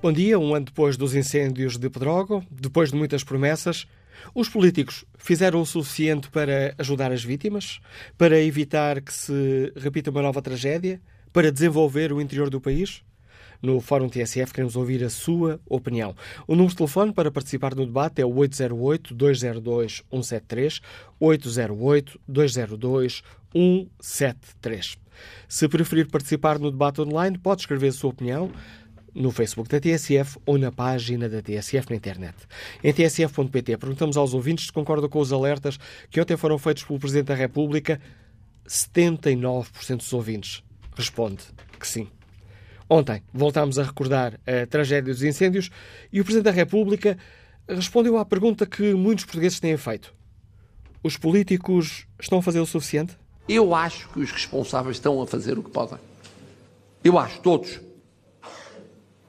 Bom dia. Um ano depois dos incêndios de Pedrógão, depois de muitas promessas, os políticos fizeram o suficiente para ajudar as vítimas, para evitar que se repita uma nova tragédia, para desenvolver o interior do país? No Fórum TSF queremos ouvir a sua opinião. O número de telefone para participar no debate é o 808-202-173, 808-202-173. Se preferir participar no debate online, pode escrever a sua opinião no Facebook da TSF ou na página da TSF na internet. Em tsf.pt perguntamos aos ouvintes se concordam com os alertas que ontem foram feitos pelo Presidente da República. 79% dos ouvintes responde que sim. Ontem voltámos a recordar a tragédia dos incêndios e o Presidente da República respondeu à pergunta que muitos portugueses têm feito. Os políticos estão a fazer o suficiente? Eu acho que os responsáveis estão a fazer o que podem. Eu acho, todos.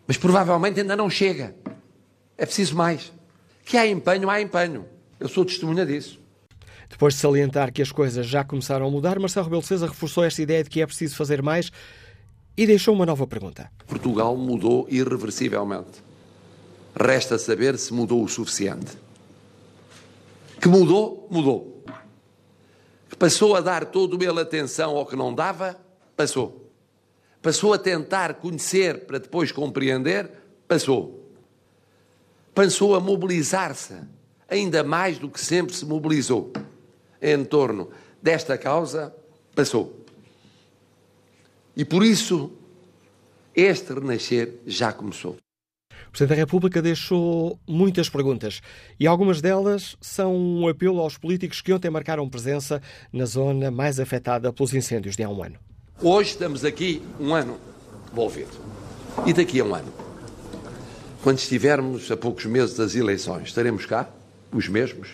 Mas provavelmente ainda não chega. É preciso mais. Que há empenho, há empenho. Eu sou testemunha disso. Depois de salientar que as coisas já começaram a mudar, Marcelo Rebelo de Sousa reforçou esta ideia de que é preciso fazer mais e deixou uma nova pergunta. Portugal mudou irreversivelmente. Resta saber se mudou o suficiente. Que mudou, mudou. Que passou a dar toda ele atenção ao que não dava, passou. Passou a tentar conhecer para depois compreender, passou. Passou a mobilizar-se ainda mais do que sempre se mobilizou em torno desta causa, passou. E por isso, este renascer já começou. O Presidente da República deixou muitas perguntas e algumas delas são um apelo aos políticos que ontem marcaram presença na zona mais afetada pelos incêndios de há um ano. Hoje estamos aqui um ano envolvido. E daqui a um ano, quando estivermos a poucos meses das eleições, estaremos cá, os mesmos?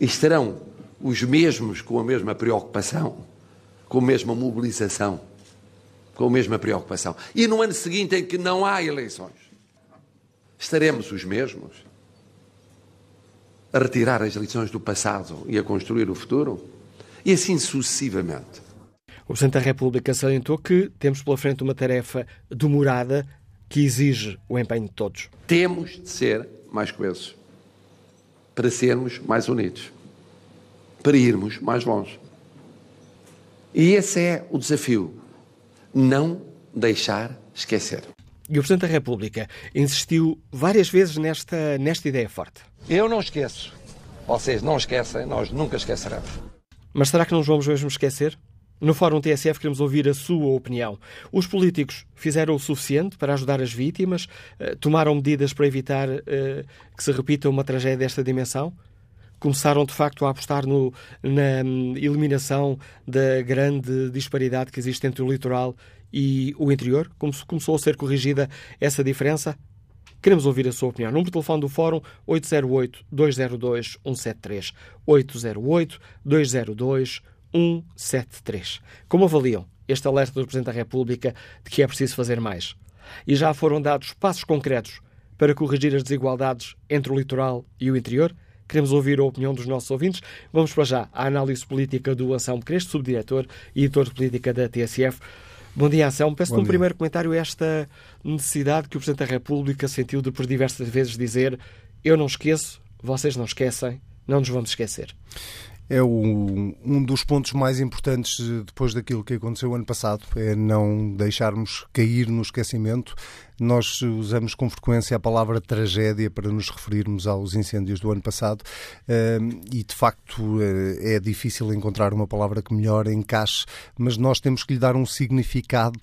E estarão os mesmos com a mesma preocupação com a mesma mobilização, com a mesma preocupação. E no ano seguinte, em que não há eleições, estaremos os mesmos a retirar as lições do passado e a construir o futuro? E assim sucessivamente. O Presidente da República salientou que temos pela frente uma tarefa demorada que exige o empenho de todos. Temos de ser mais coesos para sermos mais unidos, para irmos mais longe. E esse é o desafio. Não deixar esquecer. E o Presidente da República insistiu várias vezes nesta, nesta ideia forte. Eu não esqueço. Vocês não esquecem, nós nunca esqueceremos. Mas será que não nos vamos mesmo esquecer? No Fórum TSF queremos ouvir a sua opinião. Os políticos fizeram o suficiente para ajudar as vítimas? Eh, tomaram medidas para evitar uh, que se repita uma tragédia desta dimensão? começaram de facto a apostar no, na hum, eliminação da grande disparidade que existe entre o litoral e o interior? Como começou a ser corrigida essa diferença? Queremos ouvir a sua opinião. Número de telefone do Fórum 808-202-173. 808-202-173. Como avaliam este alerta do Presidente da República de que é preciso fazer mais? E já foram dados passos concretos para corrigir as desigualdades entre o litoral e o interior? Queremos ouvir a opinião dos nossos ouvintes. Vamos para já à análise política do Anselmo Crespo, subdiretor e editor de política da TSF. Bom dia, Anselmo. Peço-te um primeiro comentário esta necessidade que o Presidente da República sentiu de por diversas vezes dizer eu não esqueço, vocês não esquecem, não nos vamos esquecer é o, um dos pontos mais importantes depois daquilo que aconteceu ano passado, é não deixarmos cair no esquecimento. Nós usamos com frequência a palavra tragédia para nos referirmos aos incêndios do ano passado e, de facto, eh, é difícil encontrar uma palavra que melhor encaixe, mas nós temos que lhe dar um significado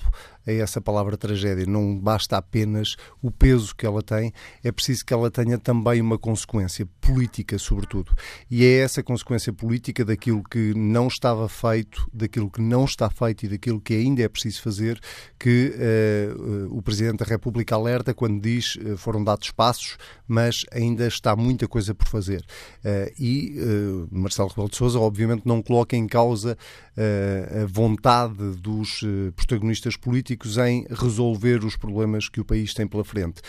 a essa palavra tragédia. Não basta apenas o peso que ela tem, é preciso que ela tenha também uma consequência política, sobretudo. E é essa consequência política daquilo que não estava feito, daquilo que não está feito e daquilo que ainda é preciso fazer que uh, o Presidente da República alerta quando diz uh, foram dados passos, mas ainda está muita coisa por fazer. Uh, e Marcelo Rebelo de Sousa, obviamente, não coloca em causa a vontade dos protagonistas políticos em resolver os problemas que o país tem pela frente.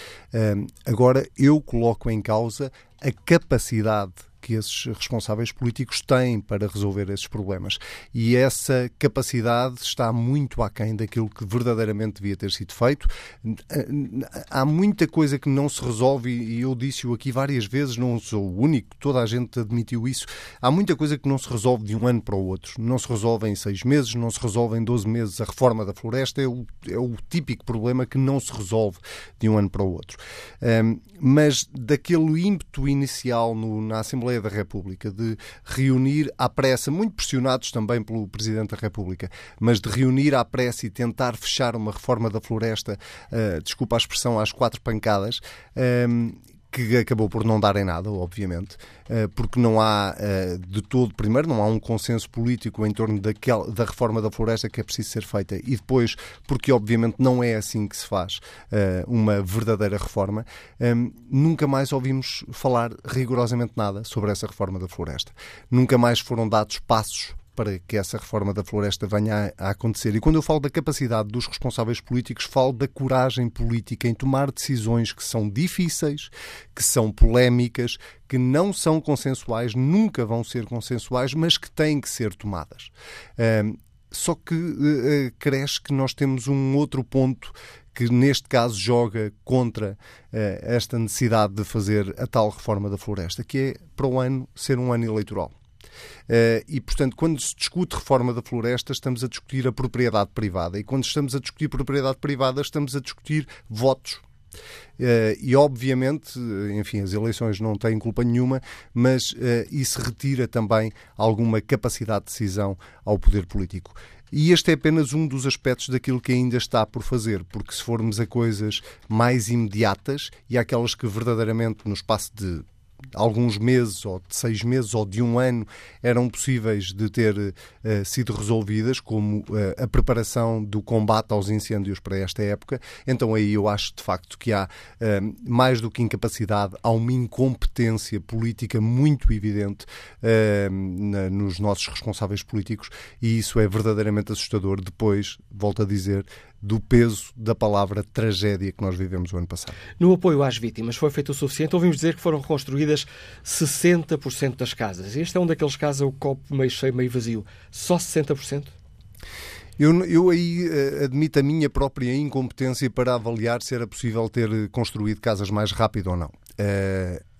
Agora, eu coloco em causa a capacidade que esses responsáveis políticos têm para resolver esses problemas. E essa capacidade está muito aquém daquilo que verdadeiramente devia ter sido feito. Há muita coisa que não se resolve, e eu disse-o aqui várias vezes, não sou o único, toda a gente admitiu isso. Há muita coisa que não se resolve de um ano para o outro. Não se resolve em seis meses, não se resolve em 12 meses. A reforma da floresta é o, é o típico problema que não se resolve de um ano para o outro. Um, mas daquele ímpeto inicial no, na Assembleia da República de reunir à pressa, muito pressionados também pelo Presidente da República, mas de reunir à pressa e tentar fechar uma reforma da floresta, uh, desculpa a expressão, às quatro pancadas, um, que acabou por não dar em nada, obviamente, eh, porque não há eh, de todo, primeiro, não há um consenso político em torno daquela, da reforma da floresta que é preciso ser feita, e depois, porque obviamente não é assim que se faz eh, uma verdadeira reforma, nunca mais ouvimos falar rigorosamente nada sobre essa reforma da floresta. Nunca mais foram dados passos para que essa reforma da floresta venha a, acontecer. E quando eu falo da capacidade dos responsáveis políticos, falo da coragem política em tomar decisões que são difíceis, que são polémicas, que não são consensuais, nunca vão ser consensuais, mas que têm que ser tomadas. só que uh, cresce que nós temos um outro ponto que neste caso joga contra uh, esta necessidade de fazer a tal reforma da floresta, que é para o ano ser um ano eleitoral. Eh, e, portanto, quando se discute reforma da floresta, estamos a discutir a propriedade privada. E quando estamos a discutir propriedade privada, estamos a discutir votos. Uh, e obviamente, enfim, as eleições não têm culpa nenhuma, mas uh, isso retira também alguma capacidade de decisão ao poder político. E este é apenas um dos aspectos daquilo que ainda está por fazer, porque se formos a coisas mais imediatas e aquelas que verdadeiramente, no espaço de alguns meses, ou de seis meses, ou de um ano, eram possíveis de ter uh, sido resolvidas, como uh, a preparação do combate aos incêndios para esta época. Então aí eu acho de facto que há uh, mais do que incapacidade, há uma incompetência política muito evidente na, nos nossos responsáveis políticos e isso é verdadeiramente assustador. Depois, volto a dizer, do peso da palavra tragédia que nós vivemos o ano passado. No apoio às vítimas foi feito o suficiente? Ouvimos dizer que foram reconstruídas 60% das casas. Este é um daqueles casos, o copo meio cheio, meio vazio. Só 60%? Eu, eu aí uh, admito a minha própria incompetência para avaliar se era possível ter construído casas mais rápido ou não. Uh,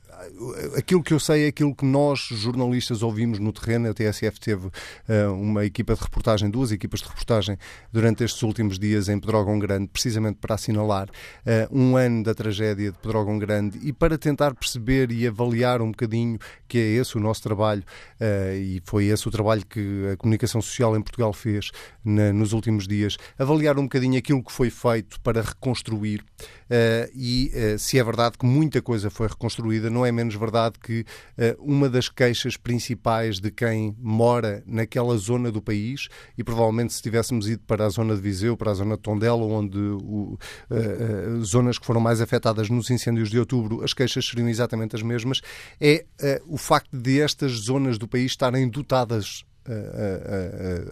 aquilo que eu sei é aquilo que nós, jornalistas, ouvimos no terreno. A TSF teve uh, uma equipa de reportagem, duas equipas de reportagem, durante estes últimos dias em Pedrógão Grande, precisamente para assinalar uh, um ano da tragédia de Pedrógão Grande e para tentar perceber e avaliar um bocadinho que é esse o nosso trabalho uh, e foi esse o trabalho que a comunicação social em Portugal fez na, nos últimos dias, avaliar um bocadinho aquilo que foi feito para reconstruir e se é verdade que muita coisa foi reconstruída, não é menos verdade que uh, uma das queixas principais de quem mora naquela zona do país, e provavelmente se tivéssemos ido para a zona de Viseu, para a zona de Tondela, onde uh, uh, zonas que foram mais afetadas nos incêndios de outubro, as queixas seriam exatamente as mesmas, é o facto de estas zonas do país estarem dotadas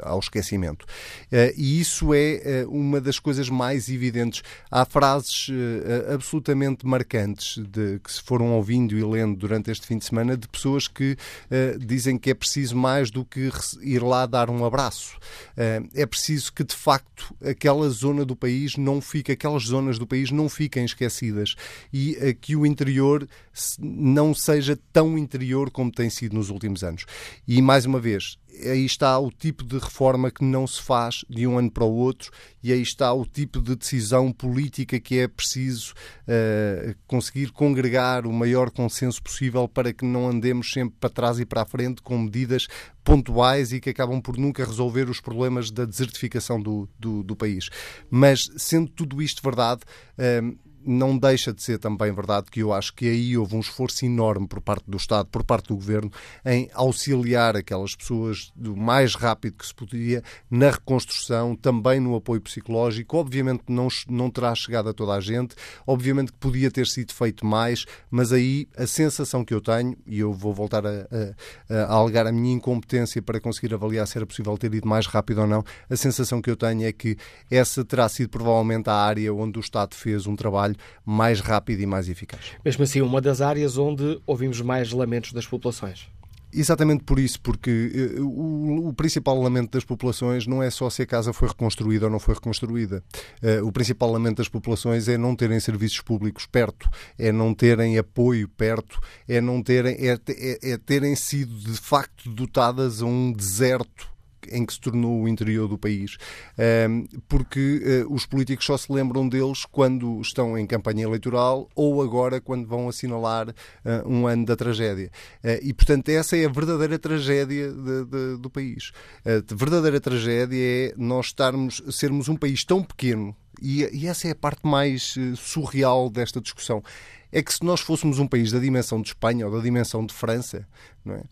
ao esquecimento. Eh, e isso é eh, uma das coisas mais evidentes. Há frases eh, absolutamente marcantes de, que se foram ouvindo e lendo durante este fim de semana de pessoas que dizem que é preciso mais do que ir lá dar um abraço. É preciso que, de facto, aquela zona do país não fique, aquelas zonas do país não fiquem esquecidas e que o interior não seja tão interior como tem sido nos últimos anos. E, mais uma vez, aí está o tipo de reforma que não se faz de um ano para o outro e aí está o tipo de decisão política que é preciso uh, conseguir congregar o maior consenso possível para que não andemos sempre para trás e para a frente com medidas pontuais e que acabam por nunca resolver os problemas da desertificação do, do, do país. Mas, sendo tudo isto verdade, uh, não deixa de ser também verdade que eu acho que aí houve um esforço enorme por parte do Estado, por parte do Governo, em auxiliar aquelas pessoas do mais rápido que se podia na reconstrução, também no apoio psicológico. Obviamente não, não terá chegado a toda a gente, obviamente que podia ter sido feito mais, mas aí a sensação que eu tenho, e eu vou voltar a, a, a alegar a minha incompetência para conseguir avaliar se era possível ter ido mais rápido ou não, a sensação que eu tenho é que essa terá sido provavelmente a área onde o Estado fez um trabalho trabalho mais rápido e mais eficaz. Mesmo assim, uma das áreas onde ouvimos mais lamentos das populações. Exatamente por isso, porque uh, o, o, principal lamento das populações não é só se a casa foi reconstruída ou não foi reconstruída. Uh, o principal lamento das populações é não terem serviços públicos perto, é não terem apoio perto, é não terem, é, é, é terem sido de facto dotadas a um deserto em que se tornou o interior do país, porque eh, os políticos só se lembram deles quando estão em campanha eleitoral ou agora quando vão assinalar eh, um ano da tragédia. Eh, e, portanto, essa é a verdadeira tragédia de, de, do país. A verdadeira tragédia é nós estarmos, sermos um país tão pequeno, e, e essa é a parte mais surreal desta discussão é que se nós fôssemos um país da dimensão de Espanha ou da dimensão de França, não é?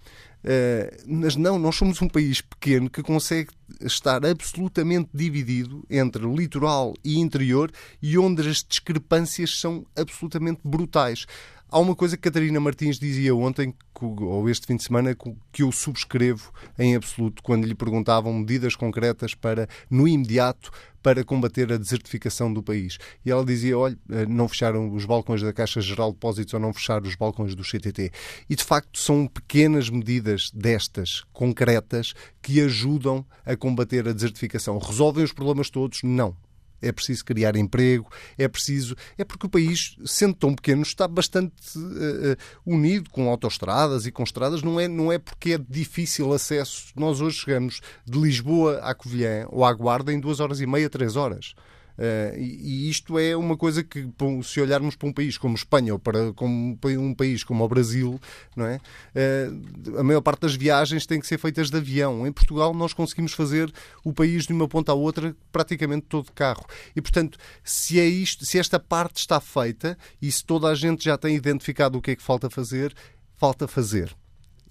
Uh, mas não, nós somos um país pequeno que consegue estar absolutamente dividido entre litoral e interior e onde as discrepâncias são absolutamente brutais. Há uma coisa que Catarina Martins dizia ontem, ou este fim de semana, que eu subscrevo em absoluto, quando lhe perguntavam medidas concretas para, no imediato, para combater a desertificação do país. E ela dizia: olha, eh, não fecharam os balcões da Caixa Geral de Depósitos ou não fecharam os balcões do CTT. E de facto são pequenas medidas destas, concretas, que ajudam a combater a desertificação. Resolvem os problemas todos? Não é preciso criar emprego, é preciso. É porque o país, sendo tão pequeno, está bastante uh, unido com autoestradas e com estradas. Não é, não é porque é difícil acesso. Nós hoje chegamos de Lisboa à Covilhã ou à Guarda em duas horas e meia, três horas. Uh, e, isto é uma coisa que, se olharmos para um país como Espanha ou para um país como o Brasil, não é? Uh, a maior parte das viagens tem que ser feitas de avião. Em Portugal, nós conseguimos fazer o país de uma ponta à outra praticamente todo de carro. E, portanto, se, é isto, se esta parte está feita e se toda a gente já tem identificado o que é que falta fazer, falta fazer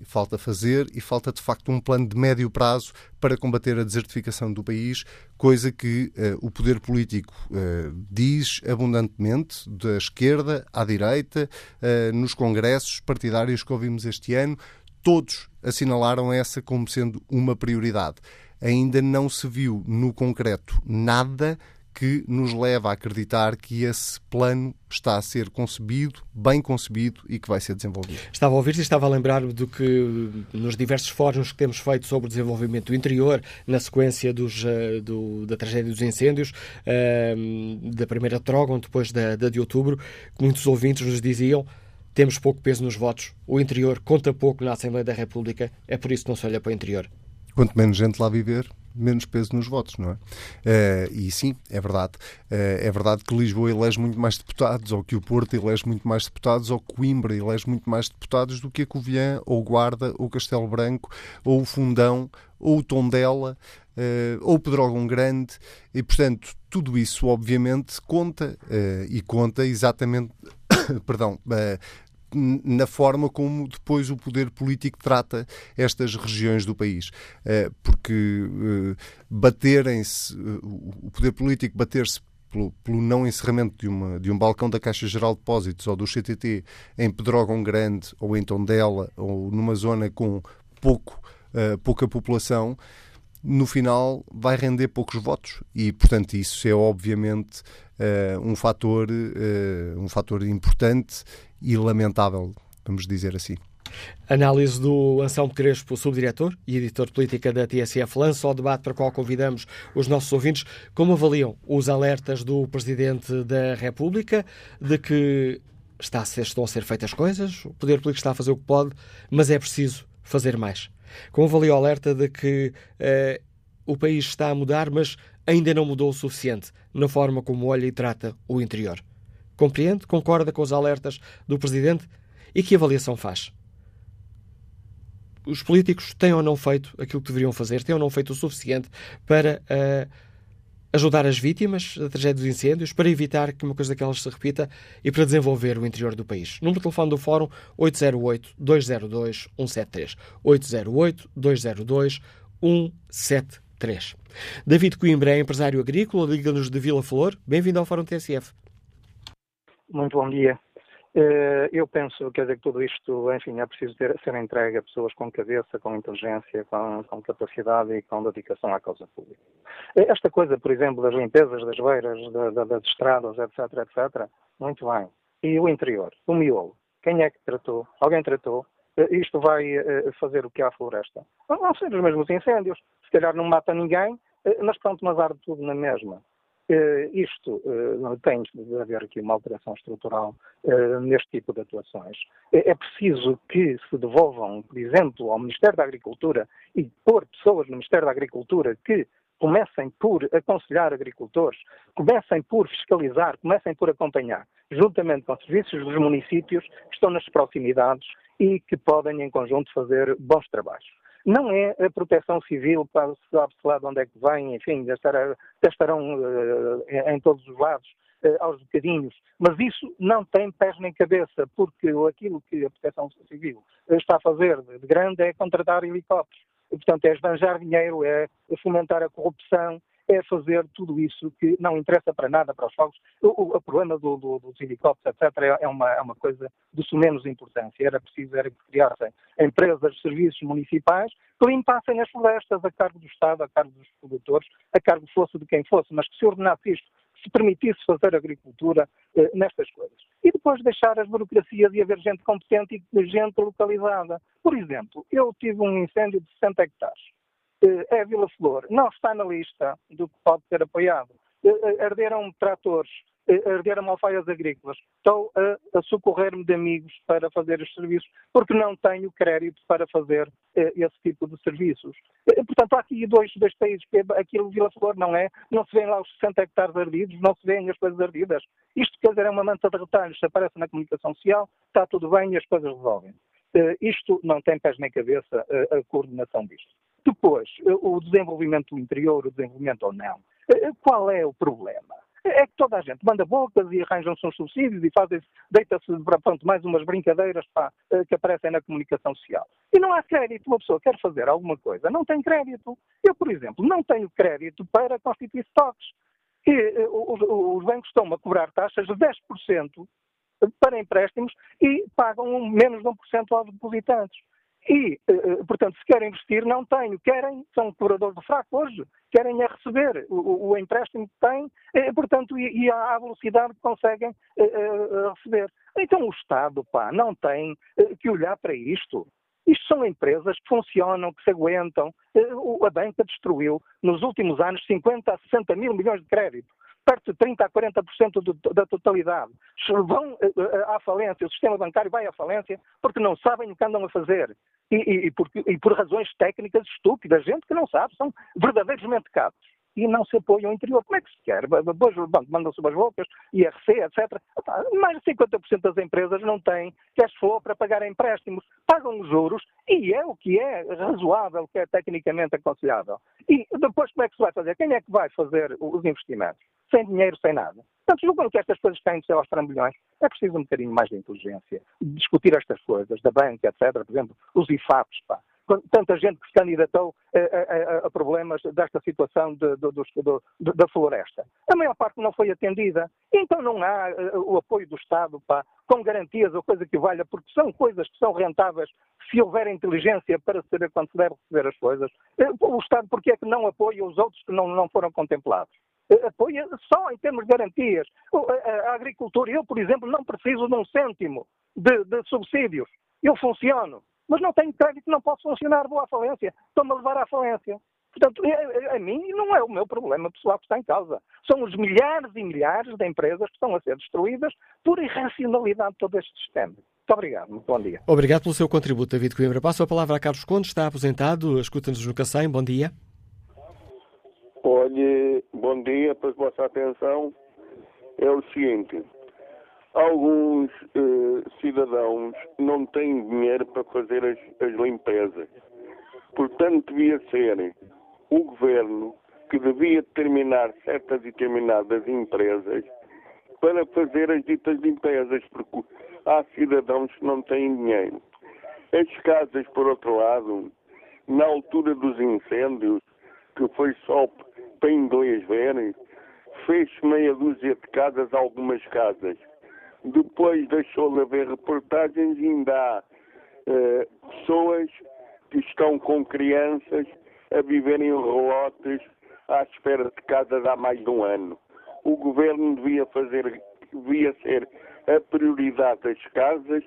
falta fazer e falta de facto um plano de médio prazo para combater a desertificação do país, coisa que uh, o poder político uh, diz abundantemente, da esquerda à direita, uh, nos congressos partidários que ouvimos este ano, todos assinalaram essa como sendo uma prioridade. Ainda não se viu no concreto nada que nos leva a acreditar que esse plano está a ser concebido, bem concebido e que vai ser desenvolvido. Estava a ouvir-te e estava a lembrar do que nos diversos fóruns que temos feito sobre o desenvolvimento do interior, na sequência dos, uh, do, da tragédia dos incêndios, uh, da primeira Trógon, depois da, da de outubro, muitos ouvintes nos diziam temos pouco peso nos votos, o interior conta pouco na Assembleia da República, é por isso que não se olha para o interior. Quanto menos gente lá viver, menos peso nos votos, não é? Uh, e sim, é verdade. Uh, é verdade que Lisboa elege muito mais deputados, ou que o Porto elege muito mais deputados, ou Coimbra elege muito mais deputados do que a Covilhã, ou Guarda, ou Castelo Branco, ou o Fundão, ou o Tondela, uh, ou Pedrógão Grande. E, portanto, tudo isso, obviamente, conta, e conta exatamente perdão, na forma como depois o poder político trata estas regiões do país. Eh, porque eh, baterem-se, eh, o poder político bater-se pelo, pelo, não encerramento de, uma, de um balcão da Caixa Geral de Depósitos ou do CTT em Pedrógão Grande ou em Tondela ou numa zona com pouco, pouca população, no final vai render poucos votos e, portanto, isso é obviamente uh, um fator uh, um fator importante e lamentável, vamos dizer assim. Análise do Anselmo Crespo, subdiretor e editor de política da TSF, lança o debate para o qual convidamos os nossos ouvintes. Como avaliam os alertas do Presidente da República de que está a ser, estão a ser feitas coisas, o Poder Político está a fazer o que pode, mas é preciso fazer mais? Como avalia o alerta de que uh, o país está a mudar, mas ainda não mudou o suficiente na forma como olha e trata o interior? Compreende? Concorda com os alertas do Presidente? E que avaliação faz? Os políticos têm ou não feito aquilo que deveriam fazer? Têm ou não feito o suficiente para uh, ajudar as vítimas da tragédia dos incêndios, para evitar que uma coisa daquelas se repita e para desenvolver o interior do país? Número de telefone do Fórum 808-202-173. 808-202-173. David Coimbra é empresário agrícola, liga-nos de Vila Flor. Bem-vindo ao Fórum TSF. Muito bom dia. Eh, eu penso, quer dizer, que tudo isto, enfim, é preciso ter, ser entregue a pessoas com cabeça, com inteligência, com, com, capacidade e com dedicação à causa pública. Eh, esta coisa, por exemplo, das limpezas das beiras, da, da, das estradas, etc., etc., muito bem. E o interior, o miolo, quem é que tratou? Alguém tratou? Uh, isto vai fazer o que há à floresta? Não ser os mesmos incêndios. Se calhar não mata ninguém, mas pronto, mas arde tudo na mesma. Uh, isto uh, tem de haver aqui uma alteração estrutural uh, neste tipo de atuações. É preciso que se devolvam, por exemplo, ao Ministério da Agricultura e pôr pessoas no Ministério da Agricultura que comecem por aconselhar agricultores, comecem por fiscalizar, comecem por acompanhar, juntamente com os serviços dos municípios que estão nas proximidades e que podem, em conjunto, fazer bons trabalhos não é a proteção civil, sabe-se lá de onde é que vem, enfim, já, estarão uh, em todos os lados, uh, aos bocadinhos, mas isso não tem pés nem cabeça, porque aquilo que a proteção civil está a fazer de grande é contratar helicópteros. Portanto, é esbanjar dinheiro, é fomentar a corrupção, é fazer tudo isso que não interessa para nada para os fogos. O, o problema do, do, dos helicópteros, etc., é, uma, é uma coisa de menos importância. Era preciso era que criassem empresas serviços municipais que limpassem as florestas a cargo do Estado, a cargo dos produtores, a cargo fosse de quem fosse, mas que se ordenasse isto, se permitisse fazer agricultura eh, nestas coisas. E depois deixar as burocracias e haver gente competente e gente localizada. Por exemplo, eu tive um incêndio de 60 hectares é Vila Flor, não está na lista do que pode ser apoiado. Eh, eh, arderam tratores, arderam alfaias agrícolas. Estou a, a socorrer-me de amigos para fazer os serviços, porque não tenho crédito para fazer esse tipo de serviços. Portanto, há aqui dois, dois países, que aquilo Vila Flor não é, não se vêem lá os 60 hectares ardidos, não se vêem as coisas ardidas. Isto, quer dizer, é uma manta de retalhos, se aparece na comunicação social, está tudo bem e as coisas resolvem. Isto não tem pés nem cabeça, a coordenação disto. Depois, o desenvolvimento do interior, o desenvolvimento ou não. Eh, qual é o problema? É que toda a gente manda bocas e arranjam-se uns subsídios e fazem deita-se para pronto, mais umas brincadeiras pá, eh, que aparecem na comunicação social. E não há crédito. Uma pessoa quer fazer alguma coisa, não tem crédito. Eu, por exemplo, não tenho crédito para constituir estoques. E eh, os, os bancos estão a cobrar taxas de 10% para empréstimos e pagam menos de 1% aos depositantes. E, eh, eh, portanto, se querem investir, não têm. Querem, são cobradores do fraco hoje, querem é receber o, o empréstimo que têm, eh, portanto, e, e à velocidade que conseguem receber. Então o Estado, pá, não tem que olhar para isto. Isto são empresas que funcionam, que se aguentam. A banca destruiu, nos últimos anos, 50 a 60 mil milhões de crédito perto de 30% a 40% do, da totalidade. Vão uh, à falência, o sistema bancário vai à falência porque não sabem o que andam a fazer. E, e, e, por, e por razões técnicas estúpidas, gente que não sabe, são verdadeiros mentecados e não se apoiam ao interior. Como é que se quer? Depois o banco manda-se umas bocas, IRC, etc. Mais de 50% das empresas não têm cash flow para pagar empréstimos. Pagam os juros e é o que é razoável, que é tecnicamente aconselhável. E depois como é que se vai fazer? Quem é que vai fazer os investimentos? Sem dinheiro, sem nada. Portanto, julgam que estas coisas caem do céu aos trambolhões. É preciso um bocadinho mais de inteligência, discutir estas coisas, da banca, etc. Por exemplo, os IFAPs, pá. Tanta gente que se candidatou a, a, a problemas desta situação de, de, de, da floresta. A maior parte não foi atendida. Então não há uh, o apoio do Estado pá, com garantias ou coisa que valha, porque são coisas que são rentáveis se houver inteligência para saber quando se deve receber as coisas. Uh, o Estado, porque é que não apoia os outros que não, não foram contemplados? Apoia só em termos de garantias. A, agricultura, eu, por exemplo, não preciso de um cêntimo de, de subsídios. Eu funciono, mas não tenho crédito, não posso funcionar, vou à falência. Estou-me a levar à falência. Portanto, a, a, mim não é o meu problema pessoal que está em causa. São os milhares e milhares de empresas que estão a ser destruídas por irracionalidade de todo este sistema. Muito obrigado, muito bom dia. Obrigado pelo seu contributo, David Coimbra. Passo a palavra a Carlos Conde, está aposentado, escuta-nos no Cacém, bom dia. Olhe, bom dia para vossa atenção. É o seguinte: alguns eh, cidadãos não têm dinheiro para fazer as, as limpezas. Portanto, devia ser o governo que devia determinar certas e determinadas empresas para fazer as ditas limpezas, porque há cidadãos que não têm dinheiro. As casas, por outro lado, na altura dos incêndios, que foi só para inglês verem, fez meia dúzia de casas, algumas casas. Depois deixou de haver reportagens e ainda há uh, pessoas que estão com crianças a viver em relotes à espera de casas há mais de um ano. O governo devia fazer devia ser a prioridade das casas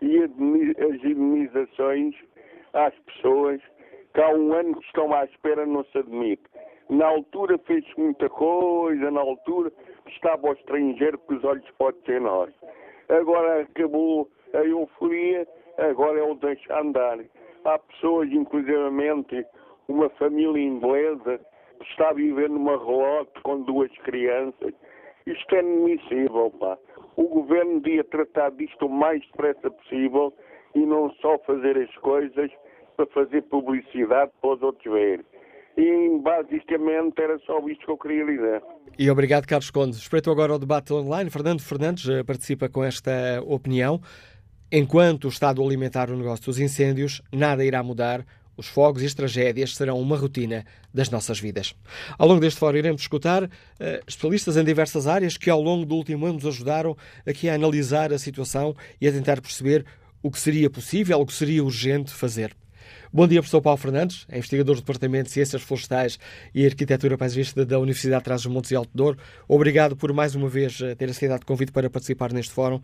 e as indenizações às pessoas que há um ano que estão à espera não se admite. Na altura fez muita coisa, na altura estava ao estrangeiro com os olhos podem ser nós. Agora acabou a euforia, agora é o deixar andar. Há pessoas, inclusivamente, uma família inglesa que está a viver numa relote com duas crianças. Isto é inadmissível, pá. O governo devia tratar disto o mais depressa possível e não só fazer as coisas para fazer publicidade para os outros verem. E basicamente era só isto que eu queria dizer. E obrigado, Carlos Conde. Espreito agora o debate online. Fernando Fernandes eh, participa com esta opinião. Enquanto o Estado alimentar o negócio dos incêndios, nada irá mudar. Os fogos e as tragédias serão uma rotina das nossas vidas. Ao longo deste fórum iremos escutar uh, especialistas em diversas áreas que ao longo do último ano nos ajudaram aqui a analisar a situação e a tentar perceber o que seria possível, o que seria urgente fazer. Bom dia, professor Paulo Fernandes, é investigador do Departamento de Ciências Florestais e Arquitetura Paisagista da Universidade de Trás-os-Montes e Alto Douro. Obrigado por mais uma vez eh, ter aceitado o convite para participar neste fórum.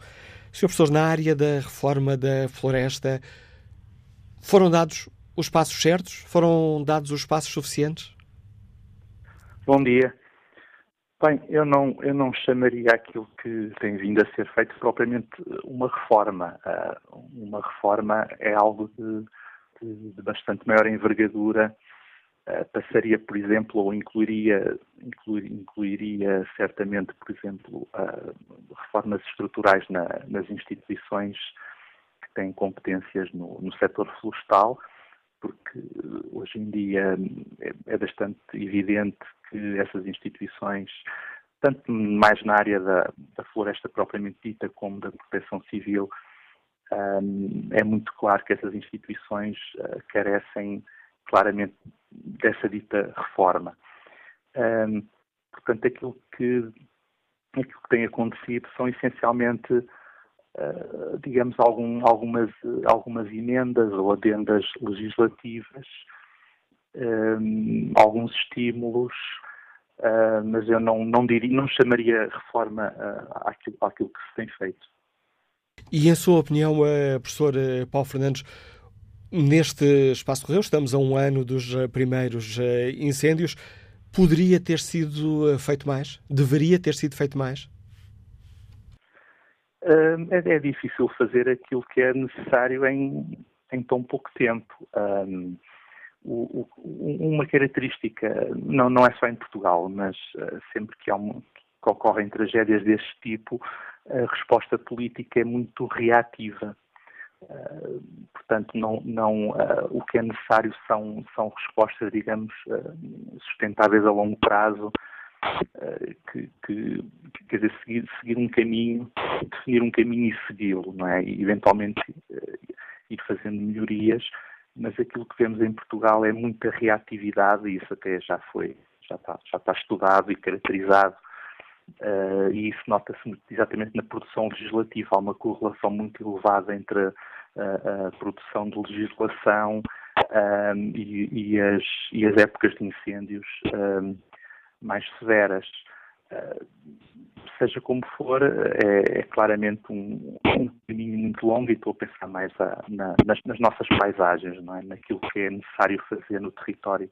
Sr. Professor, na área da reforma da floresta, foram dados os passos certos? Foram dados os passos suficientes? Bom dia. Bem, eu não, eu não chamaria aquilo que tem vindo a ser feito propriamente uma reforma. Ah, uma reforma é algo de de, bastante maior envergadura uh, passaria, por exemplo, ou incluiria, incluir, incluiria certamente, por exemplo, uh, reformas estruturais na, nas instituições que têm competências no, no setor florestal, porque hoje em dia é, é bastante evidente que essas instituições tanto mais na área da, da, floresta propriamente dita como da proteção civil, um, é muito claro que essas instituições uh, carecem claramente dessa dita reforma. Um, portanto, aquilo que, aquilo que tem acontecido são essencialmente, uh, digamos, algum, algumas, algumas emendas ou adendas legislativas, um, alguns estímulos, uh, mas eu não, não, diria, não chamaria reforma uh, àquilo, àquilo que se tem feito. E, em sua opinião, eh, professor eh, Paulo Fernandes, neste espaço correu, estamos a um ano dos eh, primeiros incêndios, poderia ter sido feito mais? Deveria ter sido feito mais? É, é, difícil fazer aquilo que é necessário em, em tão pouco tempo. Um, o, o, uma característica, não, não é só em Portugal, mas sempre que, um, que ocorrem tragédias deste tipo, a resposta política é muito reativa. Uh, portanto, não, não, uh, o que é necessário são, são respostas, digamos, uh, sustentáveis a longo prazo, que, que, quer dizer, seguir, seguir, um caminho, definir um caminho e segui-lo, não é? E, eventualmente ir fazendo melhorias, mas aquilo que vemos em Portugal é muita reatividade e isso até já foi, já está, já está estudado e caracterizado Uh, e isso nota-se exatamente na produção legislativa. Há uma correlação muito elevada entre a, a produção de legislação um, e, e, as, e, as, épocas de incêndios um, mais severas. Uh, seja como for, é, é claramente um, um, caminho muito longo e estou a pensar mais a, na, nas, nas, nossas paisagens, não é? naquilo que é necessário fazer no território.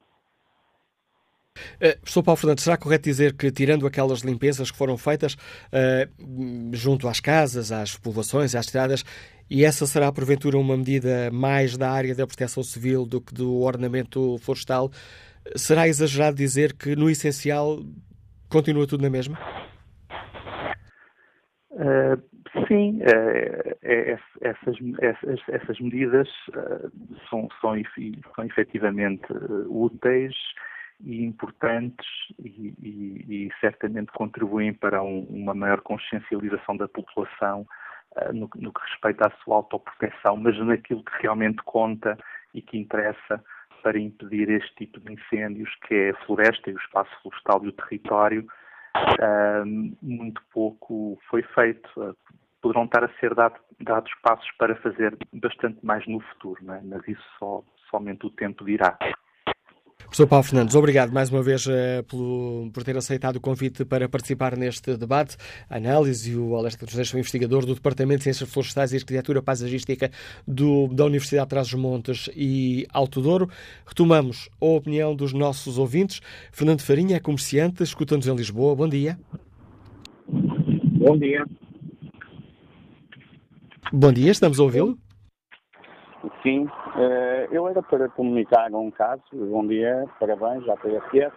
Uh, professor Paulo Fernandes, será correto dizer que, tirando aquelas limpezas que foram feitas uh, junto às casas, às povoações, às estradas, e essa será, porventura, uma medida mais da área da proteção civil do que do ornamento florestal, será exagerado dizer que, no essencial, continua tudo na mesma? Uh, sim, uh, essas, essas, essas, medidas uh, são, são, são efetivamente úteis e importantes e, e, e certamente contribuem para um, uma maior consciencialização da população uh, no, no, que respeita à sua autoproteção, mas naquilo que realmente conta e que interessa para impedir este tipo de incêndios, que é a floresta e o espaço florestal e o território, uh, muito pouco foi feito. Uh, poderão estar a ser dado, dados passos para fazer bastante mais no futuro, é? mas isso só, somente o tempo dirá. Professor Paulo Fernandes, obrigado mais uma vez uh, pelo, por ter aceitado o convite para participar neste debate. A análise e o Alesta dos Reis, investigador do Departamento de Ciências Florestais e Arquitetura Paisagística do, da Universidade de Trás-os-Montes e Alto Douro. Retomamos a opinião dos nossos ouvintes. Fernando Farinha é comerciante, escuta-nos em Lisboa. Bom dia. Bom dia. Bom dia, estamos a ouvi-lo? Sim, eh, eu era para comunicar um caso, bom dia, parabéns à PSF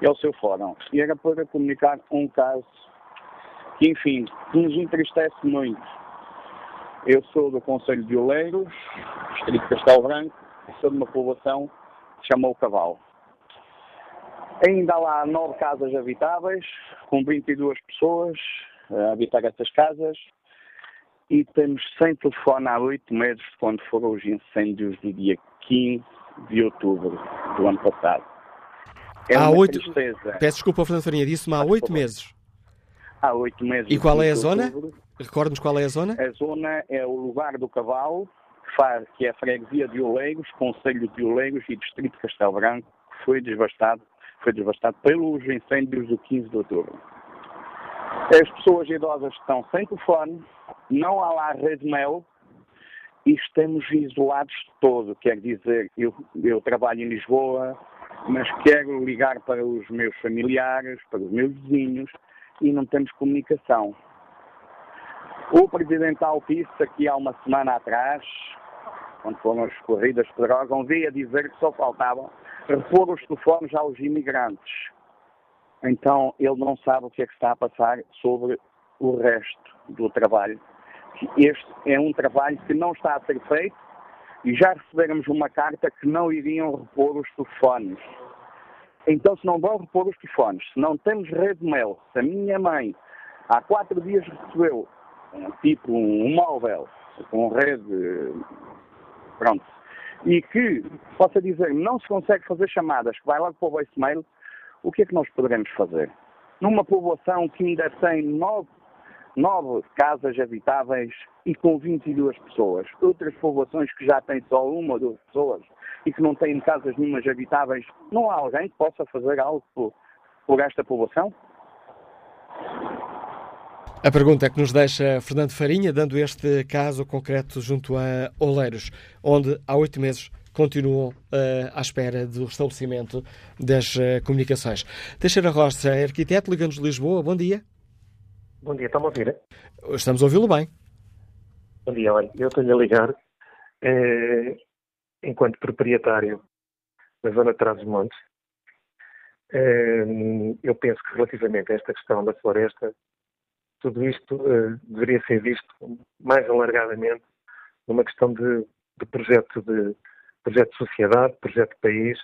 e ao seu fórum. E era para comunicar um caso que, enfim, nos entristece muito. Eu sou do Conselho de Oleiros, Distrito de Castelo Branco, sou de uma povoação que se chama o Cavalo. Ainda há lá nove casas habitáveis, com 22 pessoas a habitar essas casas, e temos sem telefone há oito meses, quando foram os incêndios do dia 15 de outubro do ano passado. É há oito. Peço desculpa, Fernando Farinha, disse-me há oito meses. Há oito meses. E qual é a zona? Recorda-nos qual é a zona? A zona é o lugar do Cavalo, que é a freguesia de Oleiros, Conselho de Oleiros e Distrito de Castelo Branco, que foi devastado, foi devastado pelos incêndios do 15 de outubro. As pessoas idosas estão sem telefone, não há lá rede mel e estamos isolados de todo. Quer dizer, eu, eu trabalho em Lisboa, mas quero ligar para os meus familiares, para os meus vizinhos e não temos comunicação. O Presidente Alpice, aqui há uma semana atrás, quando foram as corridas de droga, veio a dizer que só faltava repor os telefones aos imigrantes então ele não sabe o que é que está a passar sobre o resto do trabalho. Este é um trabalho que não está a ser feito e já recebemos uma carta que não iriam repor os telefones. Então, se não vão repor os telefones, se não temos rede mail, se a minha mãe há quatro dias recebeu tipo um móvel com rede, pronto, e que possa dizer não se consegue fazer chamadas, que vai logo para o voicemail, o que é que nós poderemos fazer? Numa povoação que ainda tem nove, nove casas habitáveis e com 22 pessoas, outras povoações que já têm só uma ou duas pessoas e que não têm casas nenhumas habitáveis, não há alguém que possa fazer algo por, por esta povoação? A pergunta que nos deixa Fernando Farinha, dando este caso concreto junto a Oleiros, onde há oito meses continuam uh, à espera do restabelecimento das uh, comunicações. Teixeira Rocha, arquiteto, ligamos de Lisboa. Bom dia. Bom dia, está-me a ouvir? Estamos a ouvi-lo bem. Bom dia, olha, eu estou-lhe a ligar eh, enquanto proprietário da zona de Trás-os-Montes. Eh, eu penso que relativamente a esta questão da floresta, tudo isto eh, deveria ser visto mais alargadamente numa questão de, de projeto de, projeto de sociedade, projeto de país,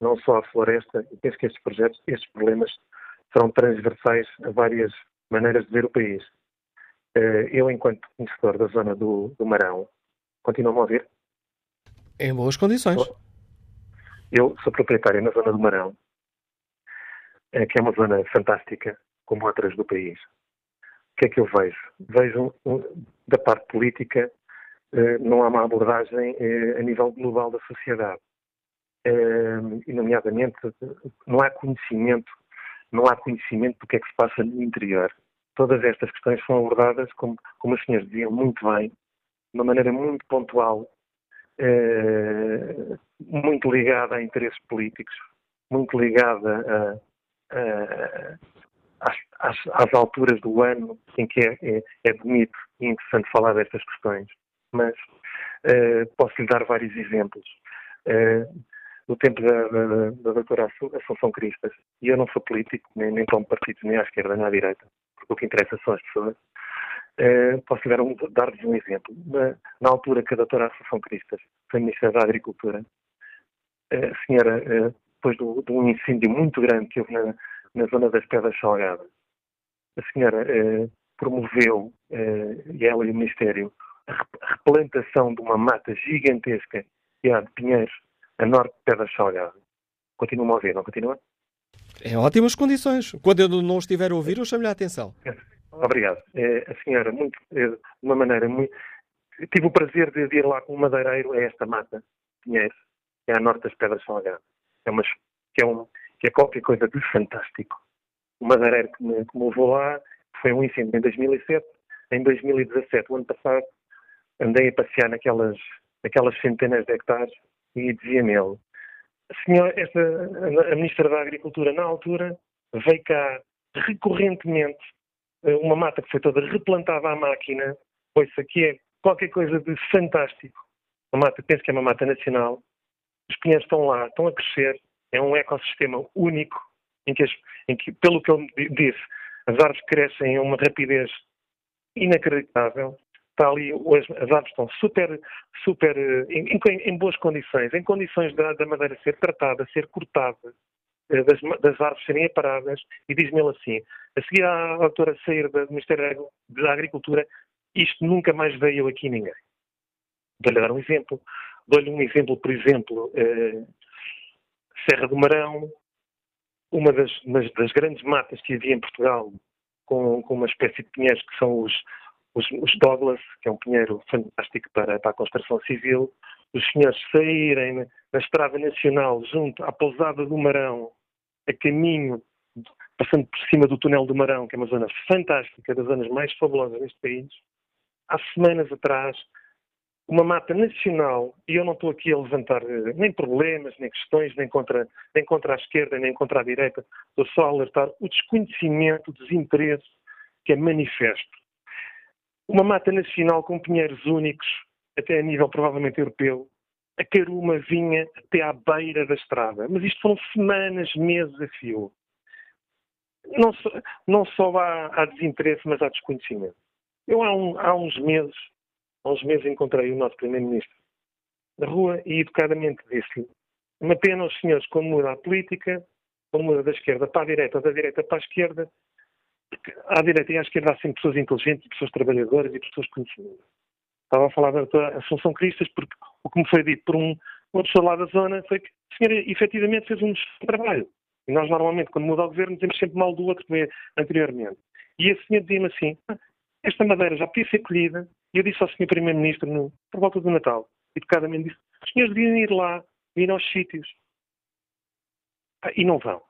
não só a floresta. Eu penso que estes projetos, estes problemas serão transversais a várias maneiras de ver o país. Eh, eu, enquanto conhecedor da zona do, do Marão, continuo a ouvir? Em boas condições. Eu sou proprietário na zona do Marão, eh, que é uma zona fantástica, como outras do país. O que é que eu vejo? Vejo, da parte política, não há uma abordagem eh, a nível global da sociedade. Eh, e, nomeadamente, não há conhecimento, não há conhecimento do que é que se passa no interior. Todas estas questões são abordadas, como, como os senhores diziam, muito bem, de uma maneira muito pontual, muito ligada a interesses políticos, muito ligada a, a, às, às, às, alturas do ano em que é, é, é bonito e interessante falar destas questões mas uh, posso lhe dar vários exemplos. Uh, no tempo da, da, da doutora Assunção Cristas, e eu não sou político, nem, nem tomo partidos nem à esquerda nem à direita, porque o que interessa são as pessoas, uh, posso dar um, dar-lhes um exemplo. Na, na, altura que a doutora Assunção Cristas foi Ministra da Agricultura, a senhora, depois do, de um incêndio muito grande que houve na, na zona das Pedras Salgadas, a senhora promoveu, e ela e o Ministério, a replantação de uma mata gigantesca que há de Pinheiros a norte de Pedras Salgado. Continua a ouvir, não continua? Em ótimas condições. Quando eu não estiver a ouvir, eu chamo-lhe a atenção. Obrigado. É, a senhora, muito, é, de uma maneira muito. Tive o prazer de ir lá com um madeireiro a esta mata, Pinheiros, que é a norte das Pedras Salgado. é, uma, que, é um, que é qualquer coisa de fantástico. O madeireiro que me, que me levou lá foi um incêndio em 2007. Em 2017, o ano passado, andei a passear naquelas, naquelas centenas de hectares e dizia-me ele, senhor, esta, a Ministra da Agricultura, na altura, veio cá recorrentemente eh, uma mata que foi toda replantada à máquina, pois aqui é qualquer coisa de fantástico. A mata, penso que é uma mata nacional. Os pinheiros estão lá, estão a crescer. É um ecossistema único em que, em que pelo que ele disse, as árvores crescem a uma rapidez inacreditável. Está ali, as, as árvores estão super, super eh, em, em, em, boas condições, em condições da, da madeira ser tratada, ser cortada, eh, das, das árvores serem aparadas, e diz-me ele assim, a seguir à autora sair do Ministério da Agricultura, isto nunca mais veio aqui ninguém. Vou-lhe dar um exemplo. Dou-lhe um exemplo, por exemplo, eh, Serra do Marão, uma das, das, grandes matas que havia em Portugal, com, com uma espécie de pinheiros que são os, os, os, Douglas, que é um pinheiro fantástico para, para a construção civil, os senhores saírem na, Estrada Nacional junto à pousada do Marão, a caminho, passando por cima do túnel do Marão, que é uma zona fantástica, das zonas mais fabulosas deste país, há semanas atrás, uma mata nacional, e eu não estou aqui a levantar eh, nem problemas, nem questões, nem contra, nem contra a esquerda, nem contra a direita, estou só a alertar o desconhecimento, o desinteresse que é manifesto. Uma mata nacional com pinheiros únicos, até a nível provavelmente europeu, a caruma vinha até à beira da estrada. Mas isto foram semanas, meses a fio. Não só, não só há, há desinteresse, mas há desconhecimento. Eu há, um, há uns meses, há uns meses encontrei o nosso Primeiro-Ministro na rua e educadamente disse-lhe uma pena os senhores quando muda a política, quando muda da esquerda para a direita ou da direita para a esquerda, porque à direita e à esquerda há sempre pessoas inteligentes, pessoas trabalhadoras e pessoas conhecidas. Estava a falar da Assunção Cristas porque o que me foi dito por um, uma pessoa lá da zona foi que a senhora efetivamente fez um trabalho. E nós normalmente, quando muda o governo, dizemos sempre mal do outro que anteriormente. E esse senhor dizia-me assim, ah, esta madeira já podia ser colhida, e eu disse ao Sr. Primeiro-Ministro, por volta do Natal, educadamente disse, os senhores deviam ir lá, ir aos sítios. Ah, e não vão.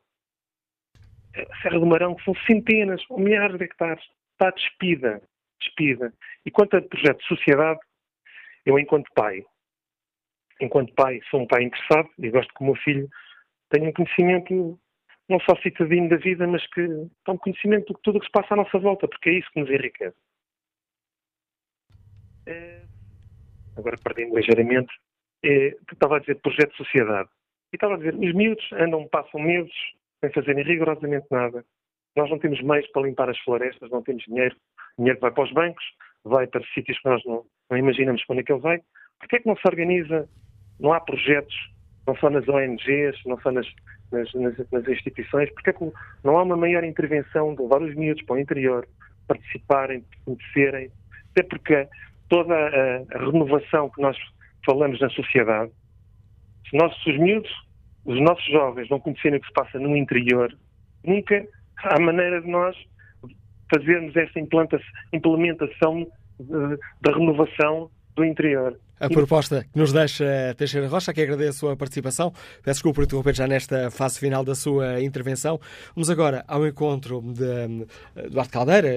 A Serra do Marão, que são centenas ou milhares de hectares, está despida, despida. E quanto a projeto de sociedade, eu enquanto pai, enquanto pai, sou um pai interessado e gosto que o meu filho tenha um conhecimento não só citadino da vida, mas que tenha um conhecimento de tudo o que se passa à nossa volta, porque é isso que nos enriquece. É... Agora perdi-me ligeiramente. É... Estava a dizer projeto de sociedade. E estava a dizer, os miúdos andam, passam meses sem fazerem rigorosamente nada. Nós não temos meios para limpar as florestas, não temos dinheiro. O dinheiro vai para os bancos, vai para sítios que nós não, não imaginamos onde é que ele vai. Porquê é que não se organiza, não há projetos, não só nas ONGs, não só nas, nas, nas, nas instituições, porque é que não há uma maior intervenção de levar os miúdos para o interior, participarem, conhecerem, até porque toda a, a renovação que nós falamos na sociedade, se, nós, se os miúdos, os nossos jovens não conhecerem o que se passa no interior, nunca há maneira de nós fazermos essa implementação da renovação do interior. A proposta que nos deixa Teixeira Rocha, que agradeço a participação. Peço desculpa por interromper já nesta fase final da sua intervenção. Vamos agora ao encontro de Eduardo Caldeira,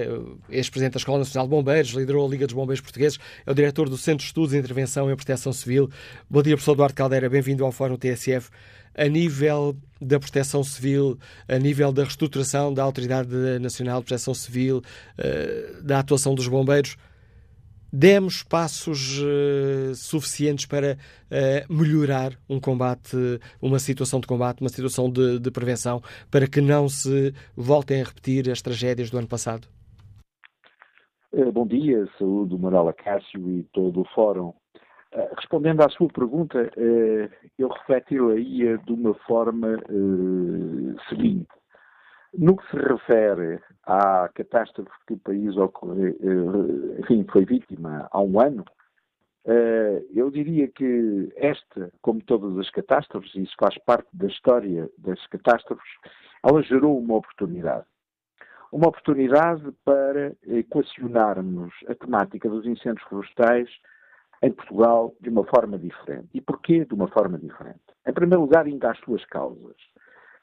ex-presidente da Escola Nacional de Bombeiros, liderou a Liga dos Bombeiros Portugueses, é o diretor do Centro de Estudos de Intervenção e Proteção Civil. Bom dia, professor Eduardo Caldeira, bem-vindo ao Fórum TSF. A nível da proteção civil, a nível da reestruturação da Autoridade Nacional de Proteção Civil, eh, da atuação dos bombeiros, demos passos uh, suficientes para uh, melhorar um combate, uma situação de combate, uma situação de, de, prevenção, para que não se voltem a repetir as tragédias do ano passado? Eh, bom dia, saúde Manuela Cássio e todo o Fórum. Respondendo à sua pergunta, eu refleti-la de uma forma seguinte. No que se refere à catástrofe que o país ocorre, eh, enfim, foi vítima há um ano, eh, eu diria que esta, como todas as catástrofes, isso faz parte da história das catástrofes, ela gerou uma oportunidade. Uma oportunidade para equacionarmos a temática dos incêndios florestais em Portugal de uma forma diferente. E porquê de uma forma diferente? Em primeiro lugar, ainda às suas causas.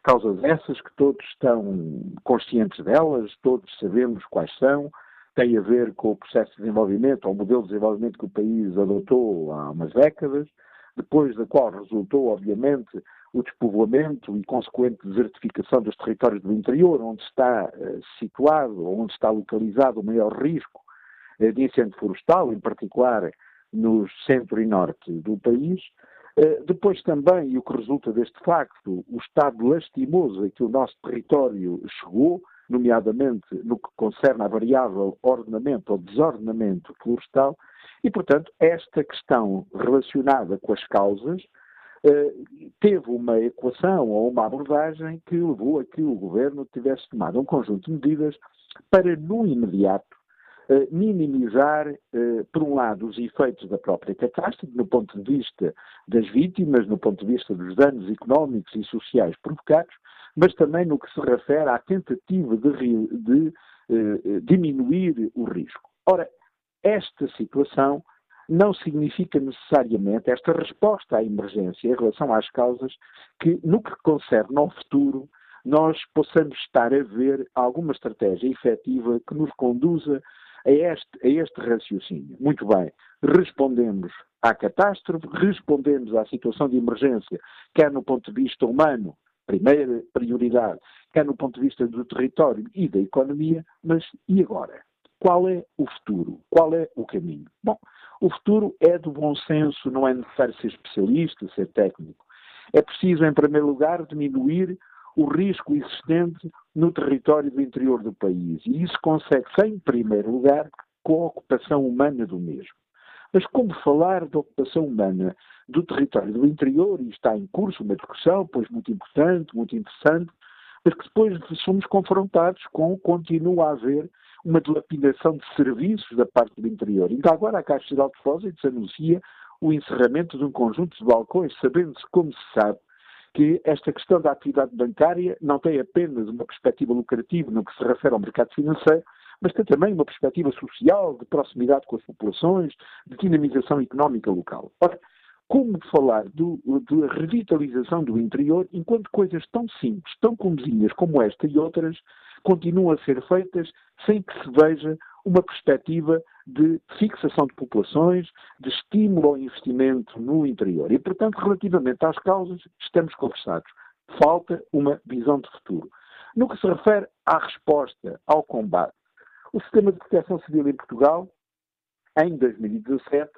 Causas essas que todos estão conscientes delas, todos sabemos quais são, tem a ver com o processo de desenvolvimento, ou o modelo de desenvolvimento que o país adotou há umas décadas, depois da qual resultou, obviamente, o despovoamento e consequente desertificação dos territórios do interior, onde está uh, situado, onde está localizado o maior risco uh, de incêndio florestal, em particular no centro e norte do país. Uh, depois também, e o que resulta deste facto, o estado lastimoso a que o nosso território chegou, nomeadamente no que concerne à variável ordenamento ou desordenamento florestal, e, portanto, esta questão relacionada com as causas eh, teve uma equação ou uma abordagem que levou a que o governo tivesse tomado um conjunto de medidas para, no imediato, eh, minimizar, eh, por um lado, os efeitos da própria catástrofe, no ponto de vista das vítimas, no ponto de vista dos danos económicos e sociais provocados, mas também no que se refere à tentativa de, de diminuir o risco. Ora, esta situação não significa necessariamente esta resposta à emergência em relação às causas que, no que concerne ao futuro, nós possamos estar a ver alguma estratégia efetiva que nos conduza a este, a este raciocínio. Muito bem, respondemos à catástrofe, respondemos à situação de emergência, quer no ponto de vista humano, primeira prioridade, quer no ponto de vista do território e da economia, mas e agora? Qual é o futuro? Qual é o caminho? Bom, o futuro é do bom senso, não é necessário ser especialista, ser técnico. É preciso, em primeiro lugar, diminuir o risco existente no território do interior do país. E isso consegue-se, em primeiro lugar, com a ocupação humana do mesmo. Mas como falar da ocupação humana do território do interior, e está em curso uma discussão, pois muito importante, muito interessante, mas que depois somos confrontados com continua a haver uma dilapidação de serviços da parte do interior. Ainda agora a Caixa de Depósitos anuncia o encerramento de um conjunto de balcões, sabendo-se, como se sabe, que esta questão da atividade bancária não tem apenas uma perspectiva lucrativa no que se refere ao mercado financeiro, mas tem também uma perspectiva social, de proximidade com as populações, de dinamização económica local. Ora, como falar da revitalização do interior enquanto coisas tão simples, tão comezinhas como esta e outras continuam a ser feitas sem que se veja uma perspectiva de fixação de populações, de estímulo ao investimento no interior. E, portanto, relativamente às causas, estamos conversados. Falta uma visão de futuro. No que se refere à resposta ao combate, o sistema de proteção civil em Portugal, em 2017,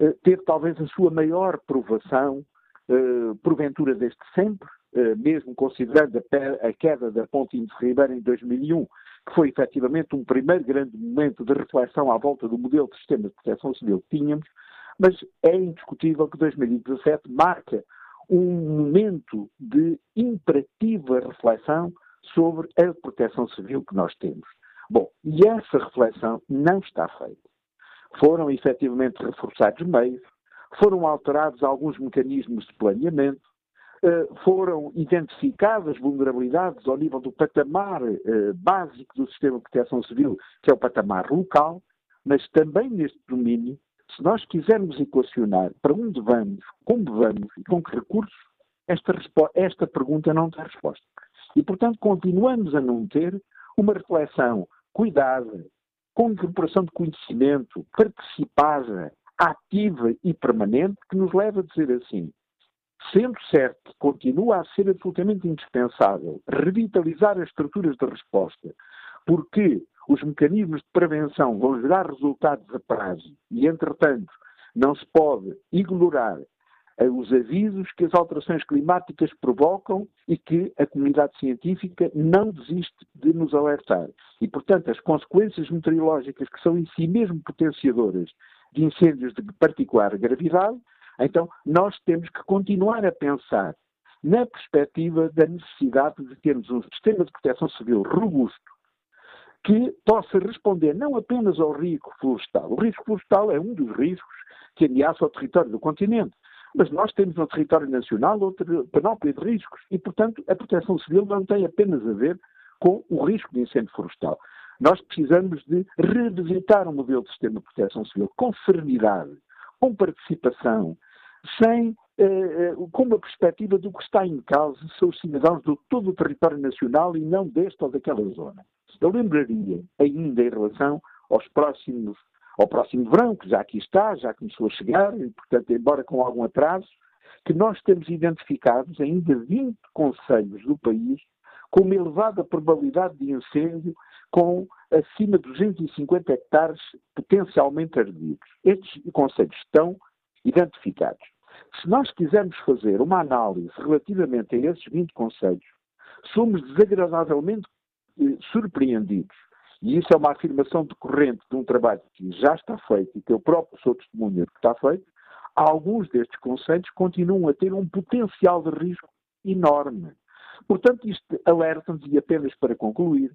eh, teve talvez a sua maior provação, eh, porventura desde sempre, eh, mesmo considerando a queda da Ponte de Ribeira em 2001, que foi efetivamente um primeiro grande momento de reflexão à volta do modelo de sistema de proteção civil que tínhamos, mas é indiscutível que 2017 marca um momento de imperativa reflexão sobre a proteção civil que nós temos. Bom, e essa reflexão não está feita. Foram efetivamente reforçados meios, foram alterados alguns mecanismos de planeamento, foram identificadas vulnerabilidades ao nível do patamar eh, básico do sistema de proteção civil, que é o patamar local, mas também neste domínio, se nós quisermos equacionar para onde vamos, como vamos e com que recursos, esta, esta pergunta não tem resposta. E, portanto, continuamos a não ter uma reflexão cuidada, com incorporação de conhecimento, participada, ativa e permanente, que nos leva a dizer assim: Sendo certo que continua a ser absolutamente indispensável revitalizar as estruturas de resposta, porque os mecanismos de prevenção vão gerar resultados a prazo e, entretanto, não se pode ignorar eh, os avisos que as alterações climáticas provocam e que a comunidade científica não desiste de nos alertar. E, portanto, as consequências meteorológicas, que são em si mesmo potenciadoras de incêndios de particular gravidade, então, nós temos que continuar a pensar na perspectiva da necessidade de termos um sistema de proteção civil robusto que possa responder não apenas ao risco florestal. O risco florestal é um dos riscos que ameaça o território do continente. Mas nós temos no território nacional outra panóplia de riscos e, portanto, a proteção civil não tem apenas a ver com o risco de incêndio florestal. Nós precisamos de revisitar o um modelo de sistema de proteção civil com serenidade, com participação, sem, eh, com uma perspectiva do que está em causa são os cidadãos de todo o território nacional e não deste ou daquela zona. Eu lembraria ainda em relação aos próximos, ao próximo verão, que já aqui está, já começou a chegar, e, portanto, embora com algum atraso, que nós temos identificados ainda 20 conselhos do país com uma elevada probabilidade de incêndio, com acima de 250 hectares potencialmente ardidos. Estes conselhos estão identificados. Se nós quisermos fazer uma análise relativamente a esses 20 conselhos, somos desagradavelmente eh, surpreendidos. E isso é uma afirmação decorrente de um trabalho que já está feito e que eu próprio sou testemunha de que está feito. Alguns destes conselhos continuam a ter um potencial de risco enorme. Portanto, isto alerta-nos, e apenas para concluir,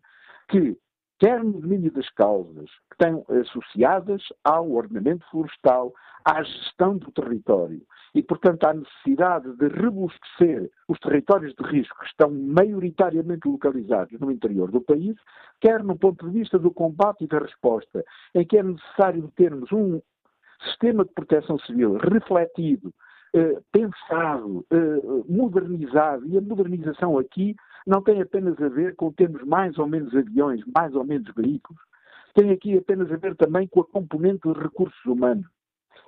que quer no domínio das causas que estão associadas ao ordenamento florestal, à gestão do território. E, portanto, à necessidade de robustecer os territórios de risco que estão maioritariamente localizados no interior do país, quer no ponto de vista do combate e da resposta, em que é necessário termos um sistema de proteção civil refletido, pensado, eh, modernizado, e a modernização aqui não tem apenas a ver com termos mais ou menos aviões, mais ou menos veículos, tem aqui apenas a ver também com a componente de recursos humanos.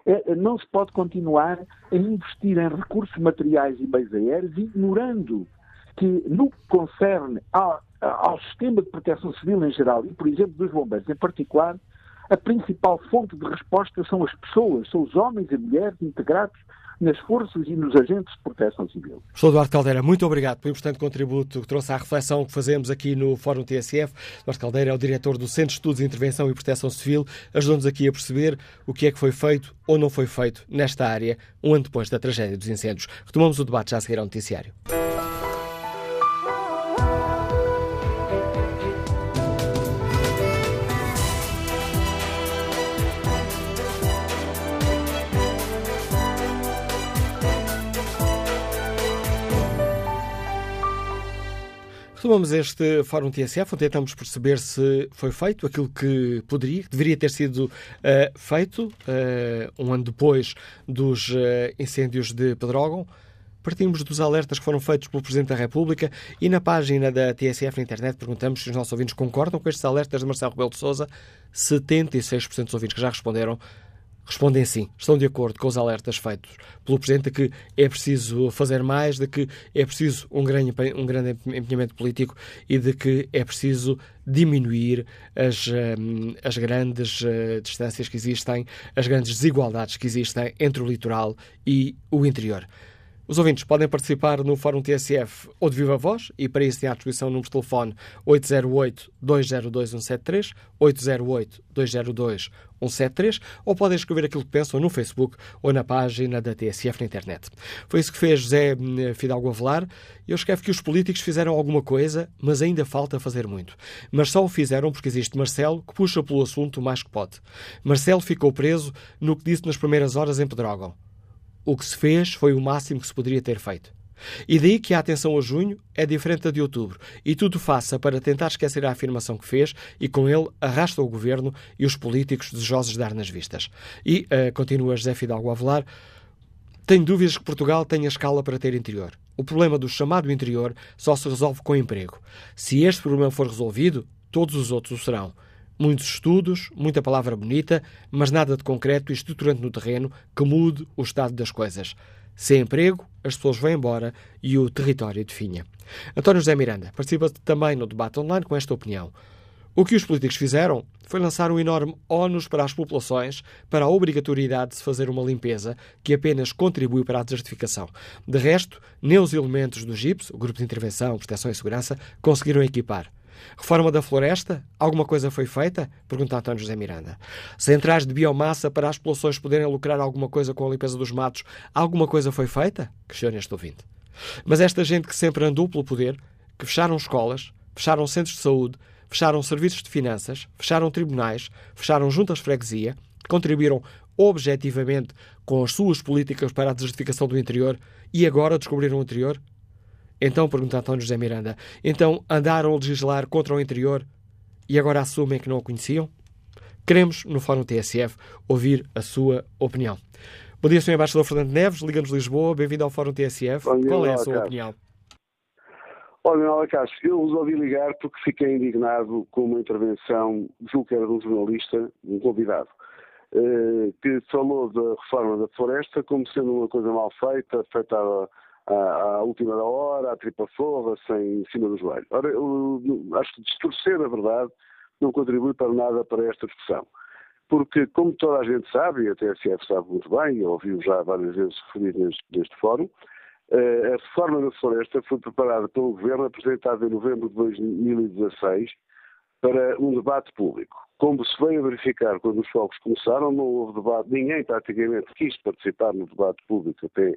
É, não se pode continuar a investir em recursos materiais e meios aéreos, ignorando que, no que concerne ao, ao sistema de proteção civil em geral, e, por exemplo, dos bombeiros em particular, a principal fonte de resposta são as pessoas, são os homens e mulheres integrados nas forças e nos agentes de proteção civil. Professor Eduardo Caldeira, muito obrigado pelo importante contributo que trouxe à reflexão que fazemos aqui no Fórum TSF. Eduardo Caldeira é o diretor do Centro de Estudos de Intervenção e Proteção Civil, ajudou-nos aqui a perceber o que é que foi feito ou não foi feito nesta área um ano depois da tragédia dos incêndios. Retomamos o debate já a seguir ao noticiário. Retomamos este Fórum TSF, onde tentamos perceber se foi feito aquilo que poderia, deveria ter sido uh, feito uh, um ano depois dos uh, incêndios de Pedrógão. Partimos dos alertas que foram feitos pelo Presidente da República e na página da TSF na internet perguntamos se os nossos ouvintes concordam com estes alertas de Marcelo Rebelo de Sousa. 76% dos ouvintes que já responderam respondem sim, estão de acordo com os alertas feitos pelo Presidente de que é preciso fazer mais, de que é preciso um grande, um grande empenhamento político e de que é preciso diminuir as, hum, as grandes uh, distâncias que existem, as grandes desigualdades que existem entre o litoral e o interior. Os ouvintes podem participar no Fórum TSF ou de viva voz e para isso têm à disposição o número de telefone 808-202-173, 808-202-173 ou podem escrever aquilo que pensam no Facebook ou na página da TSF na internet. Foi isso que fez José hum, Fidalgo Avelar eu escrevo que os políticos fizeram alguma coisa, mas ainda falta fazer muito. Mas só o fizeram porque existe Marcelo que puxa pelo assunto o mais que pode. Marcelo ficou preso no que disse nas primeiras horas em Pedrógão. O que se fez foi o máximo que se poderia ter feito. E daí que a atenção a junho é diferente da de outubro, e tudo faça para tentar esquecer a afirmação que fez e com ele arrasta o governo e os políticos desejosos de dar nas vistas. E, uh, continua José Fidalgo Avelar, tenho dúvidas que Portugal tenha escala para ter interior. O problema do chamado interior só se resolve com emprego. Se este problema for resolvido, todos os outros o serão. Muitos estudos, muita palavra bonita, mas nada de concreto e estruturante no terreno que mude o estado das coisas. Sem emprego, as pessoas vão embora e o território definha. António José Miranda participa também no debate online com esta opinião. O que os políticos fizeram foi lançar um enorme ónus para as populações para a obrigatoriedade de se fazer uma limpeza que apenas contribui para a desertificação. De resto, nem os elementos do GIPS, o Grupo de Intervenção, Proteção e Segurança, conseguiram equipar. Reforma da floresta? Alguma coisa foi feita? Pergunta António José Miranda. Centrais de biomassa para as populações poderem lucrar alguma coisa com a limpeza dos matos? Alguma coisa foi feita? Questiona este ouvinte. Mas esta gente que sempre andou pelo poder, que fecharam escolas, fecharam centros de saúde, fecharam serviços de finanças, fecharam tribunais, fecharam juntas de freguesia, contribuíram objetivamente com as suas políticas para a desertificação do interior e agora descobriram o interior? Então, pergunta António José Miranda, então andaram a legislar contra o interior e agora assumem que não o conheciam? Queremos, no Fórum TSF, ouvir a sua opinião. Bom dia, Sr. Embaixador Fernando Neves, Liga-nos Lisboa, bem-vindo ao Fórum TSF. Dia, Qual é a sua opinião? Olha, Castro, eu resolvi ligar porque fiquei indignado com uma intervenção, julgo que era de um jornalista, um convidado, eh, que falou da reforma da floresta como sendo uma coisa mal feita, feita à, última hora, à tripa forra, sem em cima do joelho. Ora, eu, acho que distorcer a verdade não contribui para nada para esta discussão. Porque, como toda a gente sabe, e a TSF sabe muito bem, e ouviu já várias vezes referir neste, neste fórum, eh, a reforma da floresta foi preparada pelo Governo, apresentada em novembro de 2016, para um debate público. Como se veio a verificar quando os fogos começaram, não houve debate, ninguém praticamente quis participar no debate público até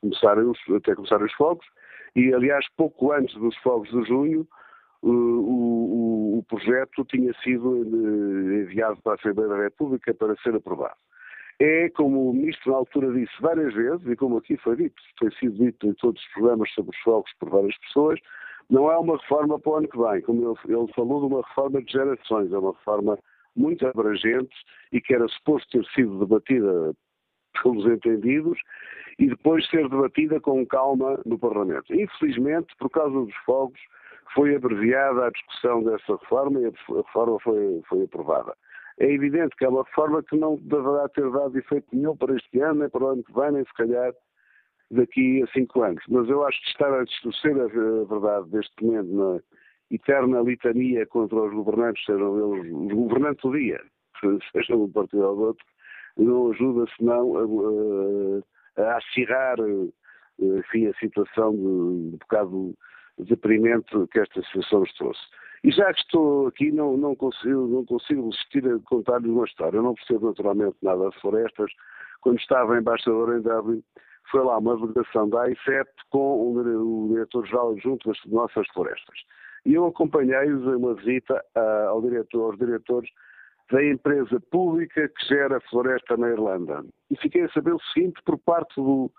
começarem os, até começarem os fogos, e aliás, pouco antes dos fogos de junho, o, o, o projeto tinha sido eh, enviado para a Assembleia da República para ser aprovado. É, como o Ministro na altura disse várias vezes, e como aqui foi dito, foi sido dito em todos os programas sobre os fogos por várias pessoas, não é uma reforma para o ano que vem, como ele, ele falou de uma reforma de gerações, é uma reforma muito abrangente e que era suposto ter sido debatida pelos entendidos e depois ser debatida com calma no Parlamento. Infelizmente, por causa dos fogos, foi abreviada a discussão dessa reforma e a reforma foi, foi aprovada. É evidente que é uma reforma que não deverá ter dado efeito nenhum para este ano, nem para o ano que vem, nem se calhar daqui a cinco anos. Mas eu acho que estar a distorcer a verdade deste momento na eterna litania contra os governantes, sejam eles os governantes do dia, sejam um partido ou outro, não ajuda senão a, a, acirrar enfim, a situação de um bocado deprimente que esta situação nos trouxe. E já que estou aqui, não, não, consigo, não consigo resistir a contar-lhe uma história. Eu não percebo naturalmente nada de florestas. Quando estava embaixador em Dublin, foi lá uma delegação da AICEP com o diretor-geral junto das nossas florestas. E eu acompanhei-os em uma visita ao diretor, aos diretores da empresa pública que gera a floresta na Irlanda. E fiquei a saber o seguinte por parte do,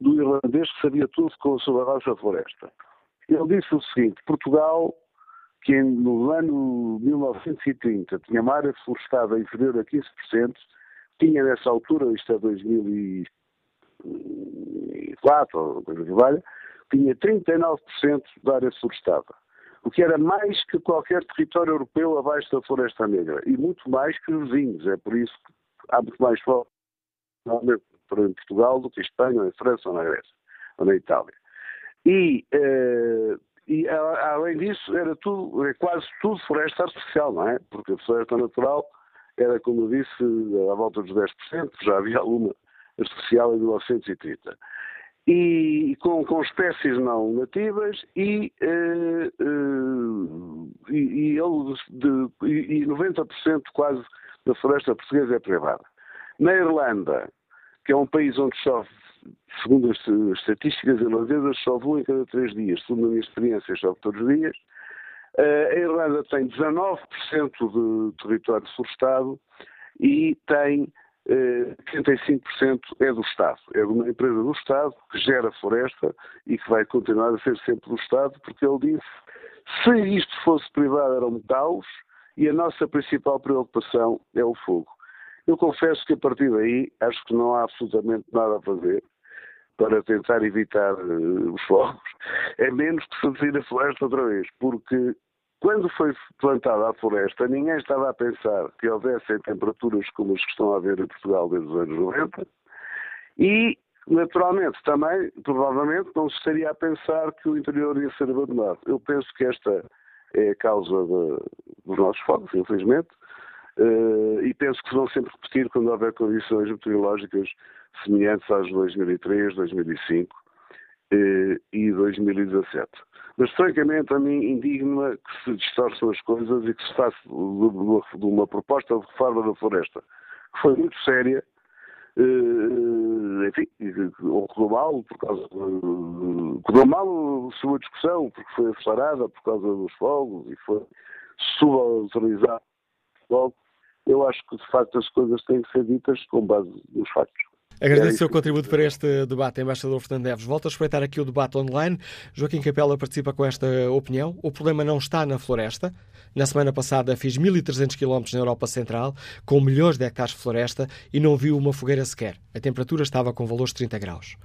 do irlandês que sabia tudo sobre a nossa floresta. Ele disse o seguinte: Portugal que no ano 1930 tinha uma área florestada inferior a 15%, tinha nessa altura, isto é 2004, ou coisa que valha, tinha 39% da área florestada. O que era mais que qualquer território europeu abaixo da Floresta Negra. E muito mais que os vizinhos. É por isso que há muito mais fogo em Portugal do que em Espanha, ou em França, ou na Grécia, ou na Itália. E eh, e além disso, era tudo, é quase tudo floresta artificial, não é? Porque a floresta natural era, como eu disse, à volta dos 10%, já havia alguma artificial em 1930. E com, com espécies não nativas e, eh, eh, e, e, de, e 90% quase da floresta portuguesa é privada. Na Irlanda, que é um país onde chove segundo as estatísticas irlandesas, chove um em cada três dias. Segundo a minha experiência, chove todos os dias. Eh, a Irlanda tem 19% de território florestado e tem 35% eh, é do Estado. É de uma empresa do Estado que gera floresta e que vai continuar a ser sempre do Estado, porque ele disse se isto fosse privado eram metais e a nossa principal preocupação é o fogo. Eu confesso que a partir daí acho que não há absolutamente nada a fazer para tentar evitar uh, os fogos, é menos que seduzir a floresta outra vez, porque quando foi plantada a floresta, ninguém estava a pensar que houvessem temperaturas como as que estão a haver em Portugal desde os anos 90 e, naturalmente, também, provavelmente, não se estaria a pensar que o interior ia ser abandonado. Eu penso que esta é a causa de, dos nossos fogos, infelizmente, uh, e penso que se vão sempre repetir quando houver condições meteorológicas semelhantes às de 2003, 2005 eh, e 2017. Mas, francamente, a mim indigna que se distorçam as coisas e que se faça de uma proposta de reforma da floresta, que foi muito séria, eh, enfim, ocorreu mal por causa de, ocorreu mal a sua discussão, porque foi acelerada por causa dos fogos e foi subautorizada logo. Eu acho que, de facto, as coisas têm que ser ditas com base nos factos. Agradeço o seu contributo para este debate, embaixador Fernando Neves. Volto a espreitar aqui o debate online. Joaquim Capela participa com esta opinião. O problema não está na floresta. Na semana passada fiz 1.300 km na Europa Central, com milhões de hectares de floresta, e não vi uma fogueira sequer. A temperatura estava com valores de 30 graus.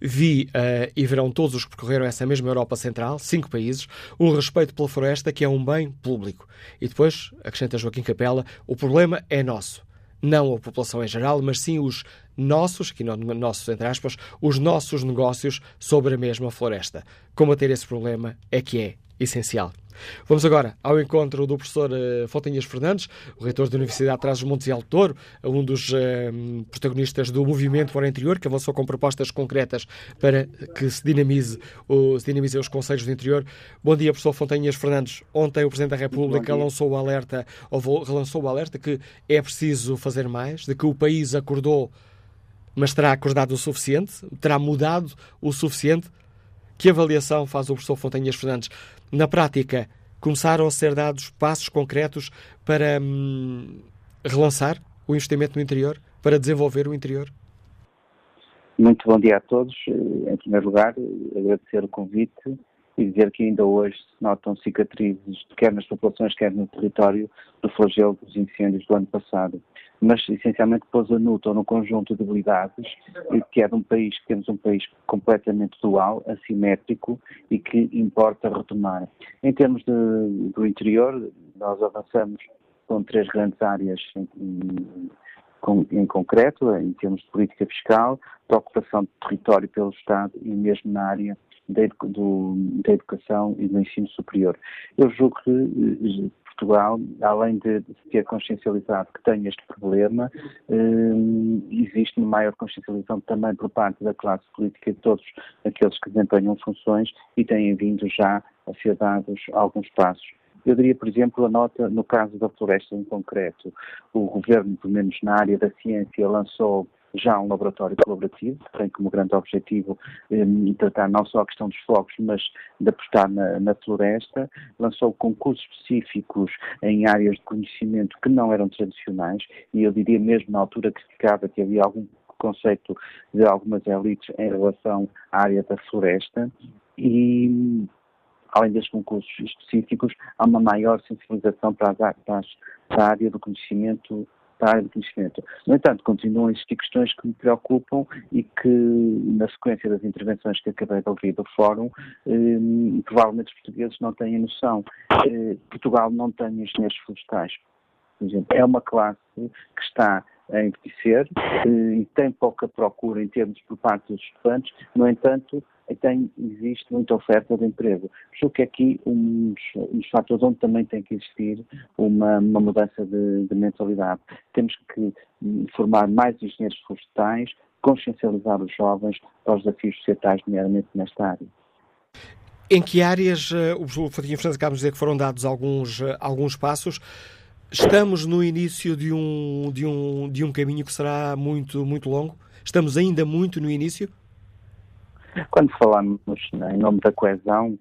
Vi, uh, e verão todos os que percorreram essa mesma Europa Central, cinco países, o respeito pela floresta, que é um bem público. E depois, acrescenta Joaquim Capela, o problema é nosso. Não a população em geral, mas sim os nossos, aqui no, nossos entre aspas, os nossos negócios sobre a mesma floresta. Combater esse problema é que é essencial. Vamos agora ao encontro do professor uh, Fontanhas Fernandes, o reitor da Universidade de Trás-os-Montes e Alto Douro, um dos uh, protagonistas do movimento para o interior, que avançou com propostas concretas para que se dinamize, o, se dinamizem os conselhos do interior. Bom dia, professor Fontanhas Fernandes. Ontem o Presidente da República lançou o alerta, ou relançou o alerta que é preciso fazer mais, de que o país acordou, mas terá acordado o suficiente, terá mudado o suficiente. Que avaliação faz o professor Fontanhas Fernandes na prática, começaram a ser dados passos concretos para hum, relançar o investimento no interior, para desenvolver o interior? Muito bom dia a todos. Em primeiro lugar, agradecer o convite e dizer que ainda hoje se notam cicatrizes, quer nas populações, quer no território, do flagelo dos incêndios do ano passado. Mas, essencialmente, pôs a nuta no conjunto de habilidades, que é de um país, que temos um país completamente dual, assimétrico e que importa retomar. Em termos de, do interior, nós avançamos com três grandes áreas em, em, em concreto, em termos de política fiscal, preocupação de território pelo Estado e mesmo na área da educação e do ensino superior. Eu julgo que eh, Portugal, além de ter consciencializado que tem este problema, eh, existe uma maior consciencialização também por parte da classe política de todos aqueles que desempenham funções e têm vindo já a ser dados alguns passos. Eu diria, por exemplo, a nota no caso da floresta em concreto. O governo, pelo menos na área da ciência, lançou já um laboratório colaborativo, que tem como grande objetivo eh, tratar não só a questão dos fogos, mas de apostar na, na, floresta. Lançou concursos específicos em áreas de conhecimento que não eram tradicionais, e eu diria mesmo na altura que ficava que havia algum conceito de algumas elites em relação à área da floresta. E além destes concursos específicos, há uma maior sensibilização para, as, para, a área do conhecimento de conhecimento. No entanto, continuam a existir questões que me preocupam e que, na sequência das intervenções que acabei de ouvir do Fórum, eh, provavelmente os portugueses não têm noção. Eh, Portugal não tem engenheiros florestais. Por exemplo, é uma classe que está a envelhecer eh, e tem pouca procura em termos por parte dos estudantes, no entanto, tem, existe muita oferta de emprego. Acho que aqui um dos, fatores onde também tem que existir uma, uma mudança de, de, mentalidade. Temos que hum, formar mais engenheiros florestais, consciencializar os jovens para os desafios societais, nomeadamente nesta área. Em que áreas, eh, o Fatinho Fernandes acaba de dizer que foram dados alguns, eh, alguns passos, estamos no início de um, de, um, de um caminho que será muito, muito longo? Estamos ainda muito no início? Quando falamos em nome da coesão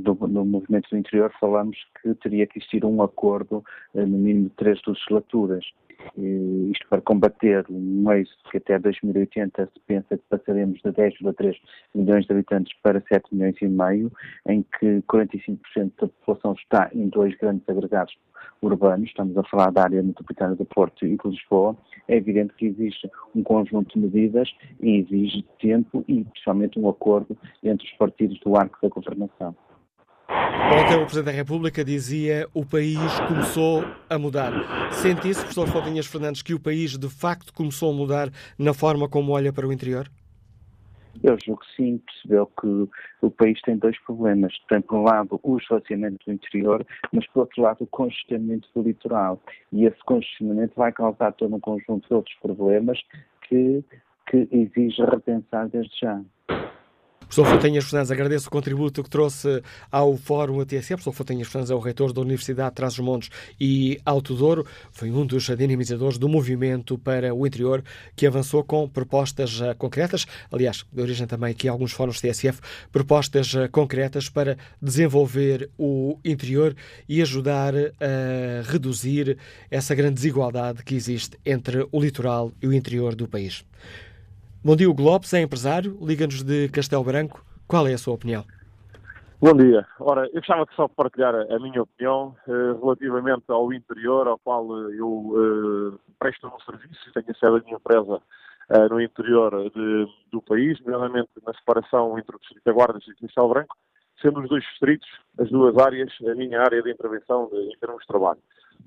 do, do movimento do interior, falamos que teria que existir um acordo eh, no mínimo de três legislaturas. Isto para combater um êxito que até 2080 se pensa que passaremos de 10,3 milhões de habitantes para 7 milhões e meio, em que 45% da população está em dois grandes agregados urbanos, estamos a falar da área metropolitana do Porto e de Lisboa, é evidente que existe um conjunto de medidas e exige tempo e, principalmente, um acordo entre os partidos do arco da governação. Ontem o Presidente da República dizia o país começou a mudar. Sente isso, professor Fontinhas Fernandes, que o país de facto começou a mudar na forma como olha para o interior? Eu julgo que sim, percebeu que o país tem dois problemas. Tem, por um lado, o esvaziamento do interior, mas, por outro lado, o congestionamento do litoral. E esse congestionamento vai causar todo um conjunto de outros problemas que, que exige repensar desde já. Professor Fontanhas Fernandes, agradeço o contributo que trouxe ao Fórum ATSE. Professor Fontanhas Fernandes é o reitor da Universidade de Trás-os-Montes e Alto Douro. Foi um dos dinamizadores do movimento para o interior que avançou com propostas eh, concretas, aliás, de origem também aqui alguns fóruns TSF, propostas eh, concretas para desenvolver o interior e ajudar a reduzir essa grande desigualdade que existe entre o litoral e o interior do país. Bom dia, o Globes é empresário, liga-nos de Castelo Branco. Qual é a sua opinião? Bom dia. Ora, eu gostava de só partilhar a, minha opinião uh, relativamente ao interior, ao qual uh, eu uh, presto um serviço, tenho a sede da minha empresa no interior de, do país, nomeadamente na separação entre o Distrito da Guarda e o Castelo Branco, sendo os dois distritos, as duas áreas, a minha área de intervenção de, em termos de trabalho.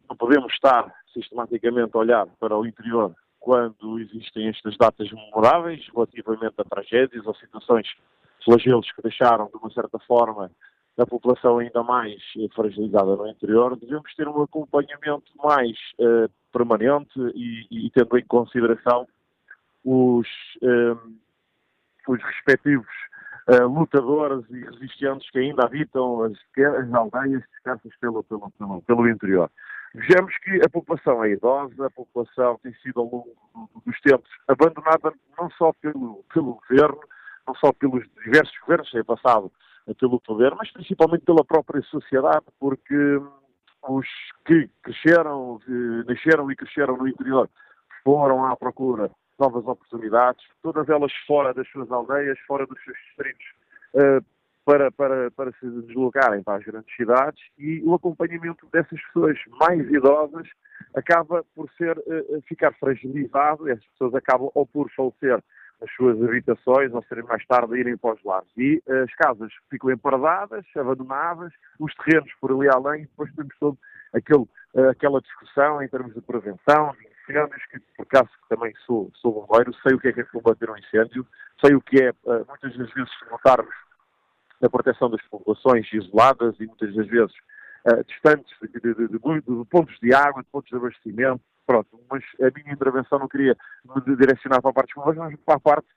Não podemos estar sistematicamente a olhar para o interior quando existem estas datas memoráveis relativamente a tragédias ou situações flagelos que deixaram, de uma certa forma, a população ainda mais fragilizada no interior, devemos ter um acompanhamento mais uh, permanente e, e, tendo em consideração os, um, eh, os respectivos uh, lutadores e resistentes que ainda habitam as, as aldeias dispersas pelo, pelo, pelo, pelo interior. Vejamos que a população é idosa, a população tem sido ao longo dos tempos abandonada não só pelo, pelo governo, não só pelos diversos governos que têm passado pelo poder, mas principalmente pela própria sociedade, porque os que cresceram, nasceram e cresceram no interior foram à procura de novas oportunidades, todas elas fora das suas aldeias, fora dos seus distritos, eh, para, para, para se deslocarem para as grandes cidades e o acompanhamento dessas pessoas mais idosas acaba por ser, uh, ficar fragilizado e as pessoas acabam ou por falecer nas suas habitações ou serem mais tarde irem para os lares. E uh, as casas ficam empardadas, abandonadas, os terrenos por ali além e depois temos todo aquele, uh, aquela discussão em termos de prevenção, de incêndios, que por acaso também sou, sou bombeiro, sei o que é que é combater um incêndio, sei o que é, muitas das vezes, notarmos na proteção das populações isoladas e muitas das vezes uh, distantes de, de, de, de, pontos de água, de pontos de abastecimento. Pronto, mas a minha intervenção não queria me direcionar para a parte dos mas para a parte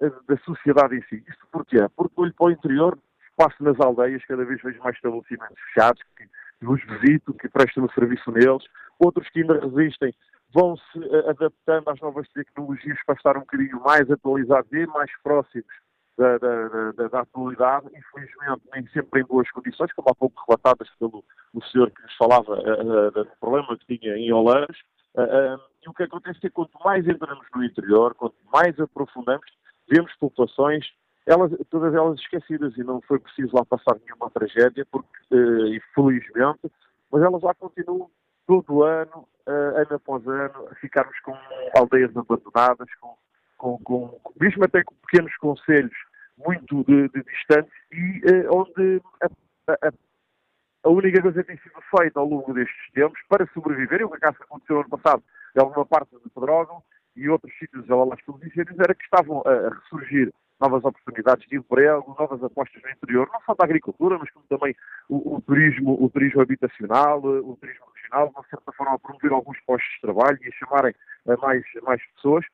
uh, da sociedade em si. Isto porquê? Porque olho para o interior, passo nas aldeias, cada vez vejo mais estabelecimentos fechados, que os visito, que prestam o serviço neles, outros que ainda resistem vão-se uh, adaptando às novas tecnologias para estar um bocadinho mais atualizados e mais próximos da, da, da, da, atualidade, infelizmente nem sempre em boas condições, como há pouco relatadas pelo o senhor que nos falava uh, do problema que tinha em Oleiros. Uh, uh, e o que acontece é que quanto mais entramos no interior, quanto mais aprofundamos, vemos populações, elas, todas elas esquecidas, e não foi preciso lá passar nenhuma tragédia, porque, infelizmente, mas elas lá continuam todo ano, ano após ano, a ficarmos com aldeias abandonadas, com com, com, mesmo até com pequenos conselhos muito de, de distantes e uh, onde a, a, a, única coisa que tem sido feita ao longo destes tempos para sobreviver, e o que acaso aconteceu ano passado? Em alguma parte de Pedrógão e outros sítios lá pelos incêndios, era que estavam a, a ressurgir novas oportunidades de emprego, novas apostas no interior, não só da agricultura, mas como também o, o turismo, o turismo habitacional, o turismo regional, de certa forma a promover alguns postos de trabalho e a chamarem mais, mais pessoas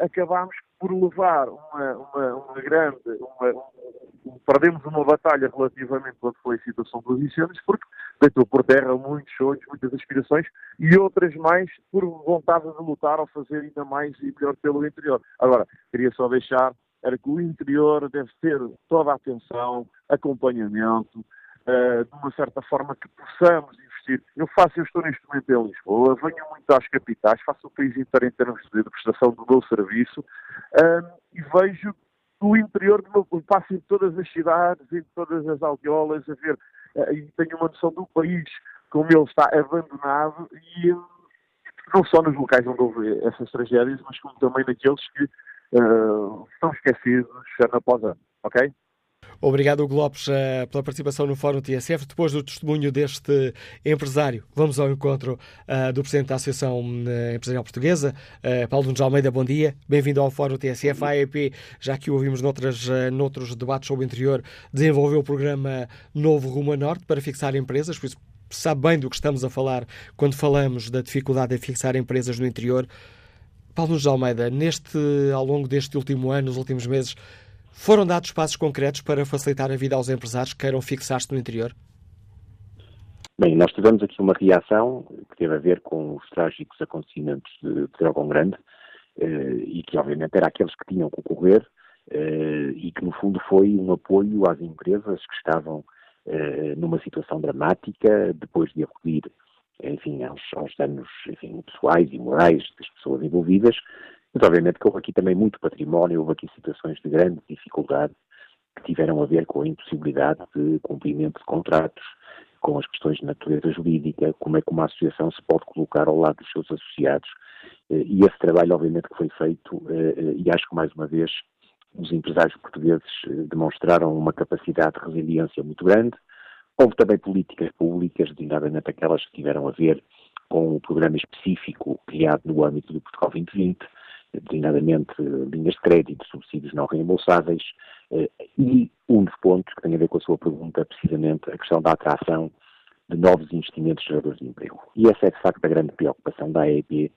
acabámos por levar uma, uma, uma grande, uma, um, perdemos uma batalha relativamente quando foi a situação dos incêndios, porque deitou por terra muitos sonhos, muitas aspirações e outras mais por vontade de lutar ou fazer ainda mais e melhor pelo interior. Agora, queria só deixar era que o interior deve ter toda a atenção, acompanhamento, uh, de uma certa forma que possamos Eu faço, eu estou neste momento em Lisboa, venho muito às capitais, faço o país inteiro em termos de, prestação do meu serviço um, e vejo o interior do meu passo em todas as cidades, em todas as aldeolas, a ver, uh, e tenho uma noção do país como ele está abandonado e um, não só nos locais onde houve essas tragédias, mas como também naqueles que uh, estão esquecidos ano após ano, ok? Obrigado, Hugo Lopes, eh, pela participação no Fórum TSF. Depois do testemunho deste empresário, vamos ao encontro uh, do Presidente da Associação uh, Empresarial Portuguesa, Paulo Nunes Almeida. Bom dia, bem-vindo ao Fórum TSF. A AEP, já que o ouvimos noutras, noutros debates sobre o interior, desenvolveu o programa Novo Rumo a Norte para fixar empresas, por isso sabe bem do que estamos a falar quando falamos da dificuldade de fixar empresas no interior. Paulo Nunes Almeida, neste, ao longo deste último ano, nos últimos meses, foram dados passos concretos para facilitar a vida aos empresários que queiram fixar-se no interior? Bem, nós tivemos aqui uma reação que teve a ver com os trágicos acontecimentos de Pedrógão Grande eh, e que obviamente era aqueles que tinham que ocorrer eh, e que no fundo foi um apoio às empresas que estavam eh, numa situação dramática depois de acudir enfim, aos, aos danos enfim, pessoais e morais das pessoas envolvidas Mas obviamente que houve aqui também muito património, houve aqui situações de grande dificuldade que tiveram a ver com a impossibilidade de cumprimento de contratos, com as questões de natureza jurídica, como é que uma associação se pode colocar ao lado dos seus associados. Eh, e esse trabalho, obviamente, que foi feito, eh, eh, e acho que mais uma vez os empresários portugueses demonstraram uma capacidade de resiliência muito grande. Houve também políticas públicas, designadamente aquelas que tiveram a ver com o programa específico criado no âmbito do Portugal 2020, designadamente linhas de crédito, subsídios não reembolsáveis, eh, e um dos pontos que tem a ver com a sua pergunta, precisamente, a questão da atração de novos investimentos geradores de emprego. E essa é, de facto, a grande preocupação da AEB,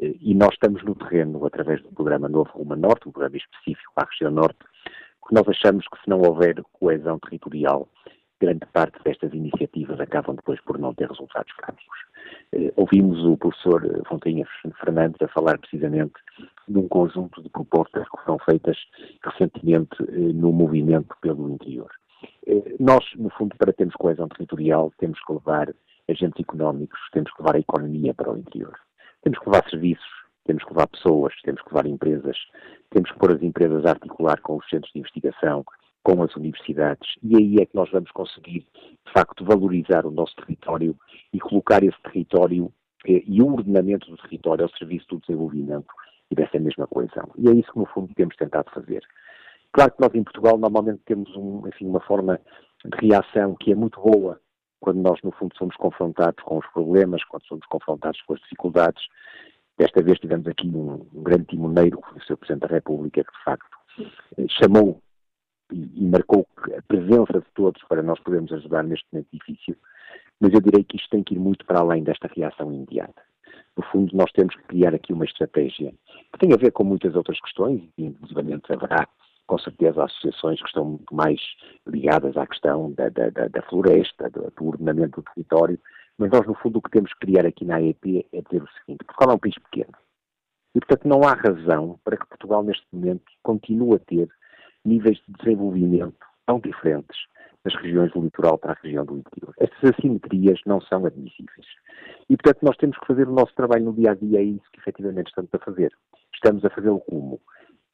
eh, e nós estamos no terreno, através do programa Novo Rumo Norte, um programa específico para a região Norte, porque nós achamos que se não houver coesão territorial, grande parte destas iniciativas acabam depois por não ter resultados práticos. Eh, ouvimos o professor Fontinha Fernandes a falar precisamente de um conjunto de propostas que foram feitas recentemente eh, no movimento pelo interior. Eh, nós, no fundo, para termos coesão territorial, temos que levar agentes económicos, temos que levar a economia para o interior. Temos que levar serviços, temos que levar pessoas, temos que levar empresas, temos que pôr as empresas a articular com os centros de investigação, com as universidades, e aí é que nós vamos conseguir, de facto, valorizar o nosso território e colocar esse território eh, e o ordenamento do território ao serviço do desenvolvimento e dessa mesma coesão. E é isso que, no fundo, temos tentado fazer. Claro que nós, em Portugal, normalmente temos um, enfim, uma forma de reação que é muito boa quando nós, no fundo, somos confrontados com os problemas, quando somos confrontados com as dificuldades. Desta vez tivemos aqui um, um grande timoneiro, o Sr. Presidente da República, que, de facto, eh, chamou e, e, marcou a presença de todos para nós podermos ajudar neste momento difícil, mas eu direi que isto tem que ir muito para além desta reação imediata. No fundo, nós temos que criar aqui uma estratégia que tem a ver com muitas outras questões, e inclusivamente haverá com certeza associações que estão muito mais ligadas à questão da, da, da floresta, do, do, ordenamento do território, mas nós, no fundo, o que temos que criar aqui na AEP é dizer o seguinte: Portugal é um país pequeno. E, portanto, não há razão para que Portugal, neste momento, continue a ter níveis de desenvolvimento tão diferentes das regiões do litoral para a região do interior. Estas assimetrias não são admissíveis. E, portanto, nós temos que fazer o nosso trabalho no dia a dia, é isso que efetivamente estamos a fazer. Estamos a fazê-lo como?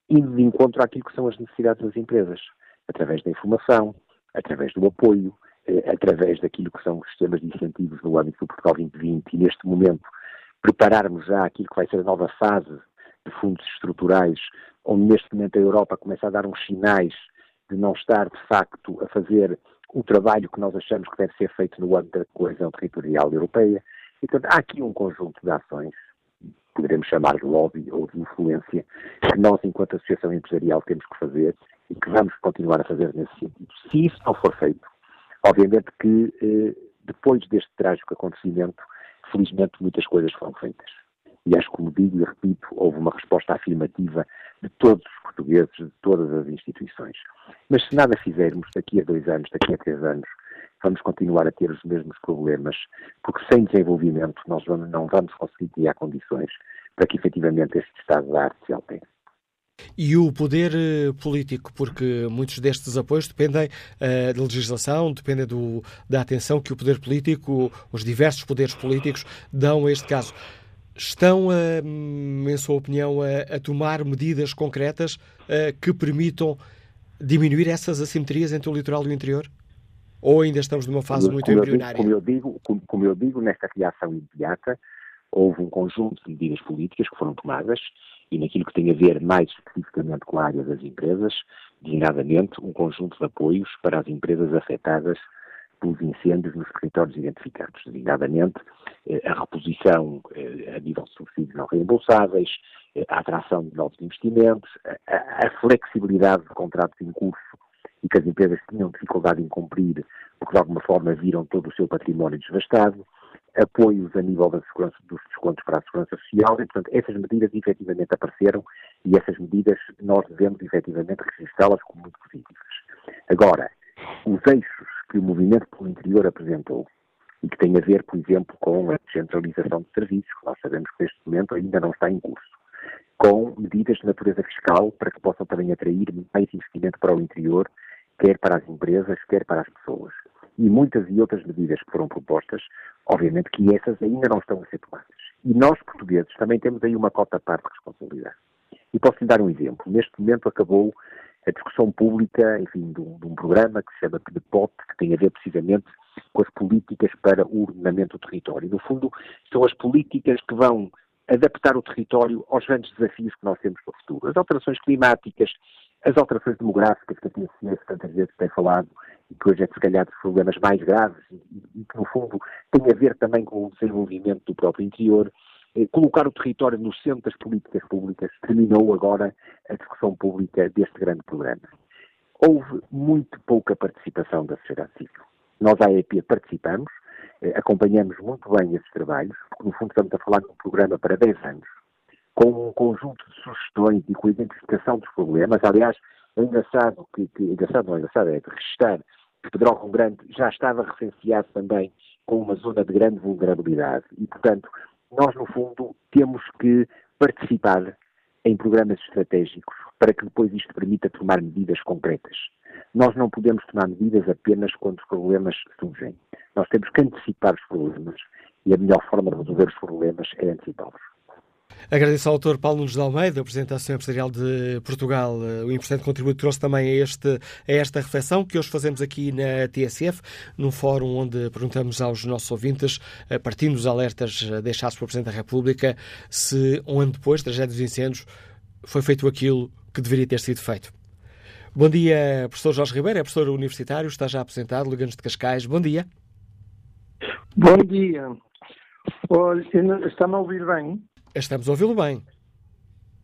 Indo de encontro àquilo que são as necessidades das empresas, através da informação, através do apoio, eh, através daquilo que são os sistemas de incentivos no âmbito do Portugal 2020 e, neste momento, prepararmos já aquilo que vai ser a nova fase de fundos estruturais onde neste momento a Europa começa a dar uns sinais de não estar, de facto, a fazer o trabalho que nós achamos que deve ser feito no âmbito da coesão territorial europeia. E, portanto, há aqui um conjunto de ações, poderemos chamar de lobby ou de influência, que nós, enquanto associação empresarial, temos que fazer e que vamos continuar a fazer nesse sentido. Se isso não for feito, obviamente que eh, depois deste trágico acontecimento, felizmente muitas coisas foram feitas. E acho que, como digo e repito, houve uma resposta afirmativa de todos os portugueses, de todas as instituições. Mas se nada fizermos, daqui a dois anos, daqui a três anos, vamos continuar a ter os mesmos problemas, porque sem desenvolvimento nós vamos, não vamos conseguir criar condições para que efetivamente este estado da arte se altere. E o poder eh, político, porque muitos destes apoios dependem uh, da legislação, dependem do, da atenção que o poder político, os diversos poderes políticos, dão a este caso estão, em sua opinião, a, tomar medidas concretas que permitam diminuir essas assimetrias entre o litoral e o interior? Ou ainda estamos numa fase como, muito como embrionária? Eu digo, como, eu digo, como, como eu digo, nesta reação imediata, houve um conjunto de medidas políticas que foram tomadas e naquilo que tem a ver mais especificamente com a área das empresas, designadamente um conjunto de apoios para as empresas afetadas pelos incêndios nos territórios identificados, designadamente eh, a reposição eh, a nível de subsídios não reembolsáveis, eh, a atração de novos investimentos, a, flexibilidade de contratos em curso e que as empresas tinham dificuldade em cumprir porque de alguma forma viram todo o seu património desvastado, apoios a nível da segurança, dos descontos para a segurança social e, portanto, essas medidas efetivamente apareceram e essas medidas nós devemos efetivamente registrá-las como muito positivas. Agora, os eixos que o movimento pelo interior apresentou e que tem a ver, por exemplo, com a descentralização de serviços, que nós sabemos que neste momento ainda não está em curso, com medidas de natureza fiscal para que possam também atrair mais investimento para o interior, quer para as empresas, quer para as pessoas. E muitas e outras medidas que foram propostas, obviamente que essas ainda não estão a ser tomadas. E nós, portugueses, também temos aí uma cota parte de responsabilidade. E posso lhe dar um exemplo. Neste momento acabou a discussão pública, enfim, de um, de um programa que se chama PDPOT, que tem a ver precisamente com as políticas para o ordenamento do território. No fundo, são as políticas que vão adaptar o território aos grandes desafios que nós temos para o futuro. As alterações climáticas, as alterações demográficas que a TNCS tantas vezes tem falado e que hoje é, se calhar, dos problemas mais graves e, e que, no fundo, tem a ver também com o desenvolvimento do próprio interior, colocar o território no centro das políticas públicas, terminou agora a discussão pública deste grande programa. Houve muito pouca participação da sociedade civil. Nós, à AEP, participamos, eh, acompanhamos muito bem esses trabalhos, porque, no fundo, estamos a falar de um programa para 10 anos, com um conjunto de sugestões e com a identificação dos problemas. Aliás, é engraçado que, que engraçado não é engraçado, é de registrar que Pedrógão Grande já estava recenseado também com uma zona de grande vulnerabilidade e, portanto, nós, no fundo, temos que participar em programas estratégicos para que depois isto permita tomar medidas concretas. Nós não podemos tomar medidas apenas quando os problemas surgem. Nós temos que antecipar os problemas e a melhor forma de resolver os problemas é antecipá-los. Agradeço ao autor Paulo Nunes de Almeida, Presidente da Empresarial de Portugal, o importante contributo que trouxe também a, este, a esta reflexão que hoje fazemos aqui na TSF, num fórum onde perguntamos aos nossos ouvintes, partindo dos alertas deixados pelo Presidente da República, se um ano depois, tragédia dos incêndios, foi feito aquilo que deveria ter sido feito. Bom dia, professor Jorge Ribeiro, é professor universitário, está já apresentado, Liganos de Cascais. Bom dia. Bom dia. Está-me a ouvir bem? Estamos a ouvi-lo bem.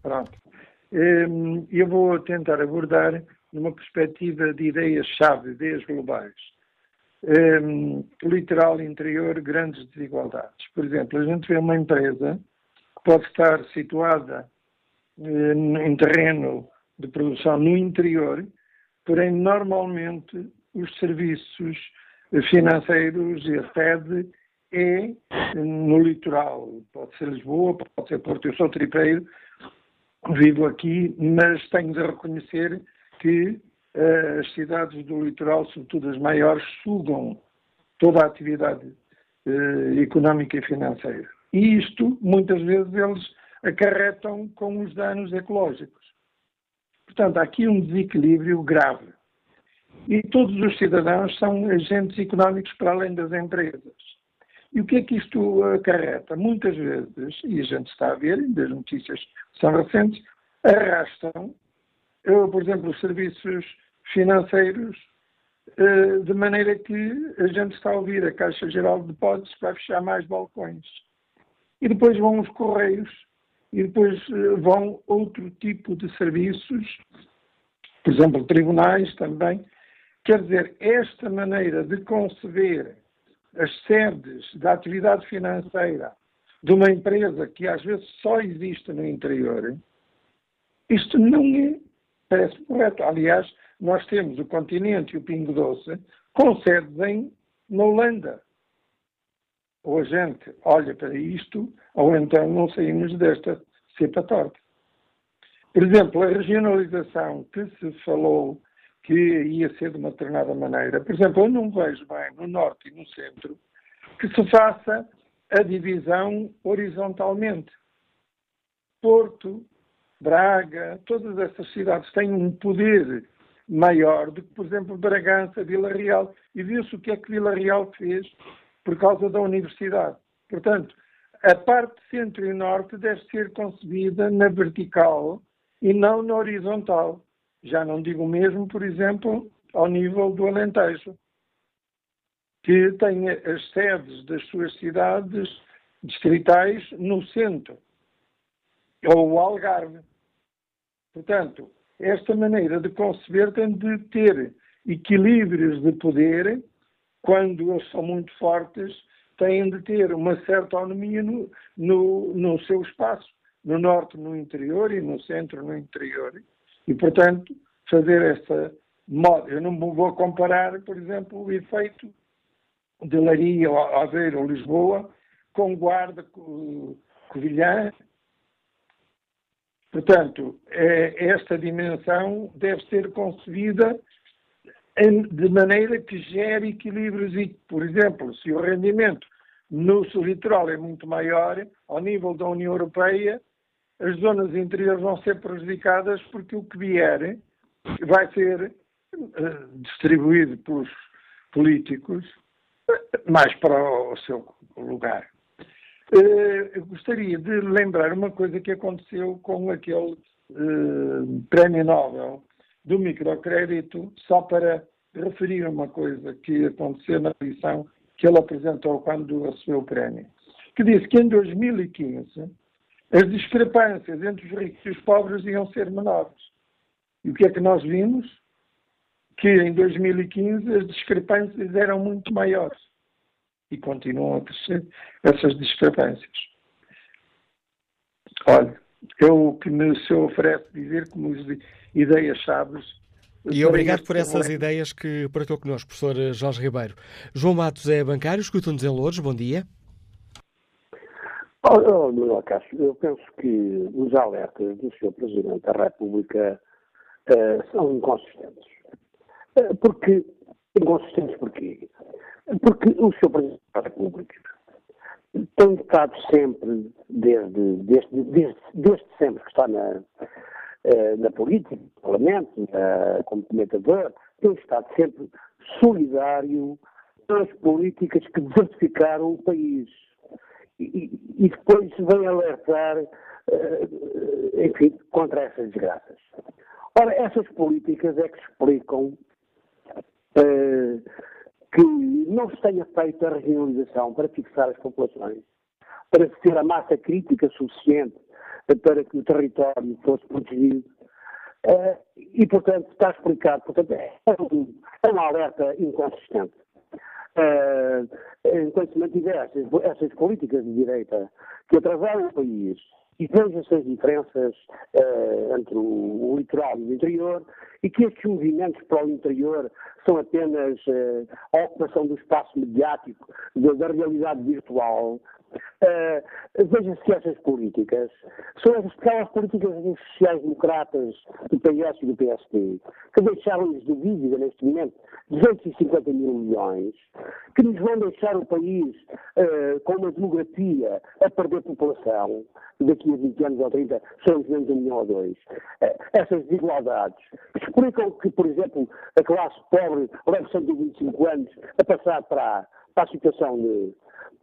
Pronto. Hum, eu vou tentar abordar numa perspectiva de ideias-chave, ideias globais. Um, litoral interior, grandes desigualdades. Por exemplo, a gente vê uma empresa que pode estar situada um, em terreno de produção no interior, porém, normalmente, os serviços financeiros e a sede é no litoral. Pode ser Lisboa, pode ser Porto. Eu sou tripeiro, vivo aqui, mas tenho de reconhecer que uh, as cidades do litoral, sobretudo as maiores, sugam toda a atividade uh, económica e financeira. E isto, muitas vezes, eles acarretam com os danos ecológicos. Portanto, há aqui um desequilíbrio grave. E todos os cidadãos são agentes económicos para além das empresas. E o que é que isto acarreta? Muitas vezes, e a gente está a ver, das notícias que são recentes, arrastam, por exemplo, os serviços financeiros, eh, de maneira que a gente está a ouvir a Caixa Geral de Depósitos vai fechar mais balcões. E depois vão os correios, e depois eh, vão outro tipo de serviços, por exemplo, tribunais também. Quer dizer, esta maneira de conceber as sedes da atividade financeira de uma empresa que às vezes só existe no interior, isto não é, parece correto. Aliás, nós temos o continente e o Pingo Doce com sedes em, na Holanda. Ou a gente olha para isto, ou então não saímos desta cepa torta. Por exemplo, a regionalização que se falou que ia ser de uma determinada maneira. Por exemplo, eu não vejo bem no norte e no centro que se faça a divisão horizontalmente. Porto, Braga, todas essas cidades têm um poder maior do que, por exemplo, Bragança, Vila Real. E viu-se o que é que Vila Real fez por causa da universidade. Portanto, a parte centro e norte deve ser concebida na vertical e não na horizontal. Já não digo mesmo, por exemplo, ao nível do Alentejo, que tem as sedes das suas cidades distritais no centro, ou o Algarve. Portanto, esta maneira de conceber tem de ter equilíbrios de poder, quando eles são muito fortes, têm de ter uma certa autonomia no, no, no seu espaço, no norte, no interior e no centro, no interior. E, portanto, fazer esta moda. Eu não vou comparar, por exemplo, o efeito de Laria, Aveiro ou Lisboa com Guarda, Covilhã. Portanto, é, esta dimensão deve ser concebida em, de maneira que gere equilíbrios e, por exemplo, se o rendimento no litoral é muito maior, ao nível da União Europeia, as zonas interiores vão ser prejudicadas porque o que vier vai ser uh, distribuído pelos políticos mais para o seu lugar. Uh, gostaria de lembrar uma coisa que aconteceu com aquele prémio Nobel do microcrédito, só para referir uma coisa que aconteceu na edição que ele apresentou quando recebeu o prémio, que disse que em 2015 as discrepâncias entre os ricos e os pobres iam ser menores. E o que é que nós vimos? Que em 2015 as discrepâncias eram muito maiores. E continuam a crescer essas discrepâncias. Olha, eu que me se oferece dizer como ideias-chave. E obrigado por essas ideias que partilhou connosco, professor Jorge Ribeiro. João Matos é bancário, escuta-nos em Louros, bom dia. Oh, Cássio, eu penso que os alertas do Sr. Presidente da República uh, são inconsistentes. Uh, porque, inconsistentes porquê? Porque o Sr. Presidente da República tem estado sempre, desde, desde, desde, desde sempre que está na, uh, na política, no Parlamento, como comentador, tem estado sempre solidário às políticas que diversificaram o país e, e depois vem alertar, uh, enfim, contra essas desgraças. Ora, essas políticas é que explicam uh, que não se tenha feito a regionalização para fixar as populações, para ter a massa crítica suficiente para que o território fosse protegido. Uh, e, portanto, está explicado. Portanto, é um, é um alerta inconsistente. Uh, enquanto se mantiver essas, políticas de direita que atrasaram o país e veja-se as diferenças uh, entre o, o, litoral e o interior e que estes movimentos para o interior são apenas uh, a ocupação do espaço mediático da, da realidade virtual. Uh, Veja-se essas políticas são aquelas políticas dos sociais-democratas do PS e do PSD, que deixaram-nos de dívida neste momento 250 mil milhões, que nos vão deixar o país uh, com uma demografia a perder população, daqui a 20 anos ou 30 somos menos um milhão ou dois. Uh, essas desigualdades explicam que, por exemplo, a classe pobre leva 125 anos a passar para, para a situação de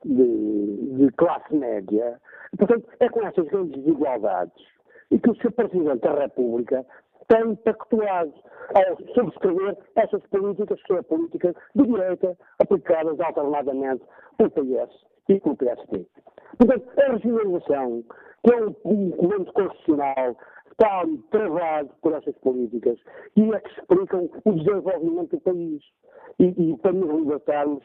de, de classe média. Portanto, é com essas grandes desigualdades e que o Sr. Presidente da República tem pactuado ao subscrever essas políticas, que são a política de direita, aplicadas alternadamente pelo PS e pelo PSD. Portanto, a regionalização, que é um, um comando constitucional está travado por essas políticas e é que explicam o desenvolvimento do país. E, e para nos libertarmos,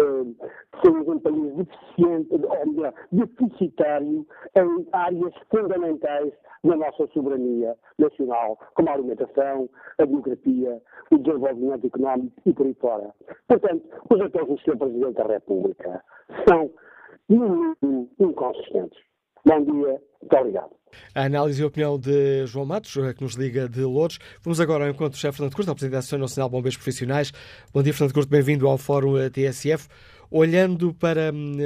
eh, somos um país deficiente, ou melhor, deficitário em áreas fundamentais da nossa soberania nacional, como a alimentação, a democracia, o desenvolvimento económico e por aí fora. Portanto, os atores do Sr. Presidente da República são inconsistentes. Bom dia, muito obrigado. A análise e a opinião de João Matos, que nos liga de Lourdes. Vamos agora ao encontro do chefe Fernando Curto, da Presidente da Associação Nacional de Bombeiros Profissionais. Bom dia, Fernando Curto, bem-vindo ao Fórum TSF. Olhando para hum,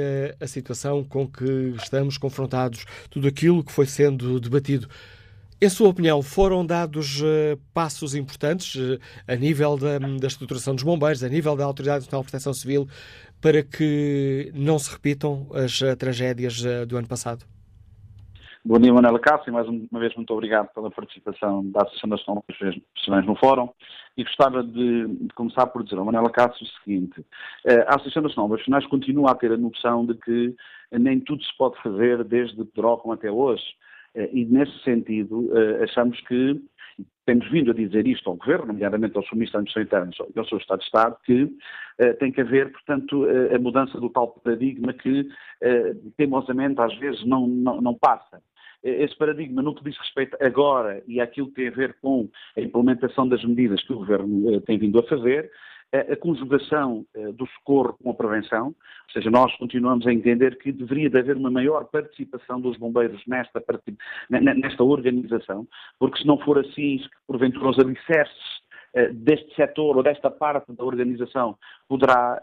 a situação com que estamos confrontados, tudo aquilo que foi sendo debatido, em sua opinião, foram dados passos importantes a nível da, hum, da, estruturação dos bombeiros, a nível da Autoridade Nacional de Proteção Civil, para que não se repitam as tragédias do ano passado? Bom dia, Manuela Cássio. Mais uma vez, muito obrigado pela participação da Associação Nacional de Profissionais no Fórum. E gostava de, de, começar por dizer ao Manuela Cássio o seguinte: eh, a Associação Nacional de Profissionais continua a ter a noção de que nem tudo se pode fazer desde Pedrógão até hoje. Eh, e, nesse sentido, eh, achamos que temos vindo a dizer isto ao Governo, nomeadamente ao Sr. Ministro da Administração Interna e ao Sr. Estado de Estado, que tem que haver, portanto, a mudança do tal paradigma que, uh, teimosamente, às vezes não, não, não passa esse paradigma no que diz respeito agora e àquilo que tem a ver com a implementação das medidas que o Governo eh, tem vindo a fazer, a conjugação eh, do socorro com a prevenção, ou seja, nós continuamos a entender que deveria de haver uma maior participação dos bombeiros nesta, nesta organização, porque se não for assim, porventura os alicerces eh, deste setor ou desta parte da organização poderá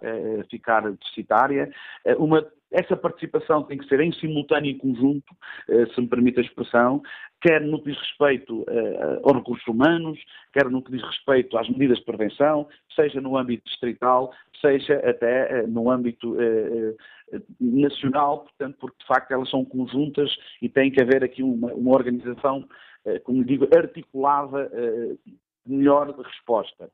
ficar deficitária. Uma essa participação tem que ser em simultâneo e conjunto, eh, se me permite a expressão, quer no que diz respeito eh, aos recursos humanos, quer no que diz respeito às medidas de prevenção, seja no âmbito distrital, seja até eh, no âmbito nacional, portanto, porque de facto elas são conjuntas e tem que haver aqui uma, uma organização, como digo, articulada de melhor resposta.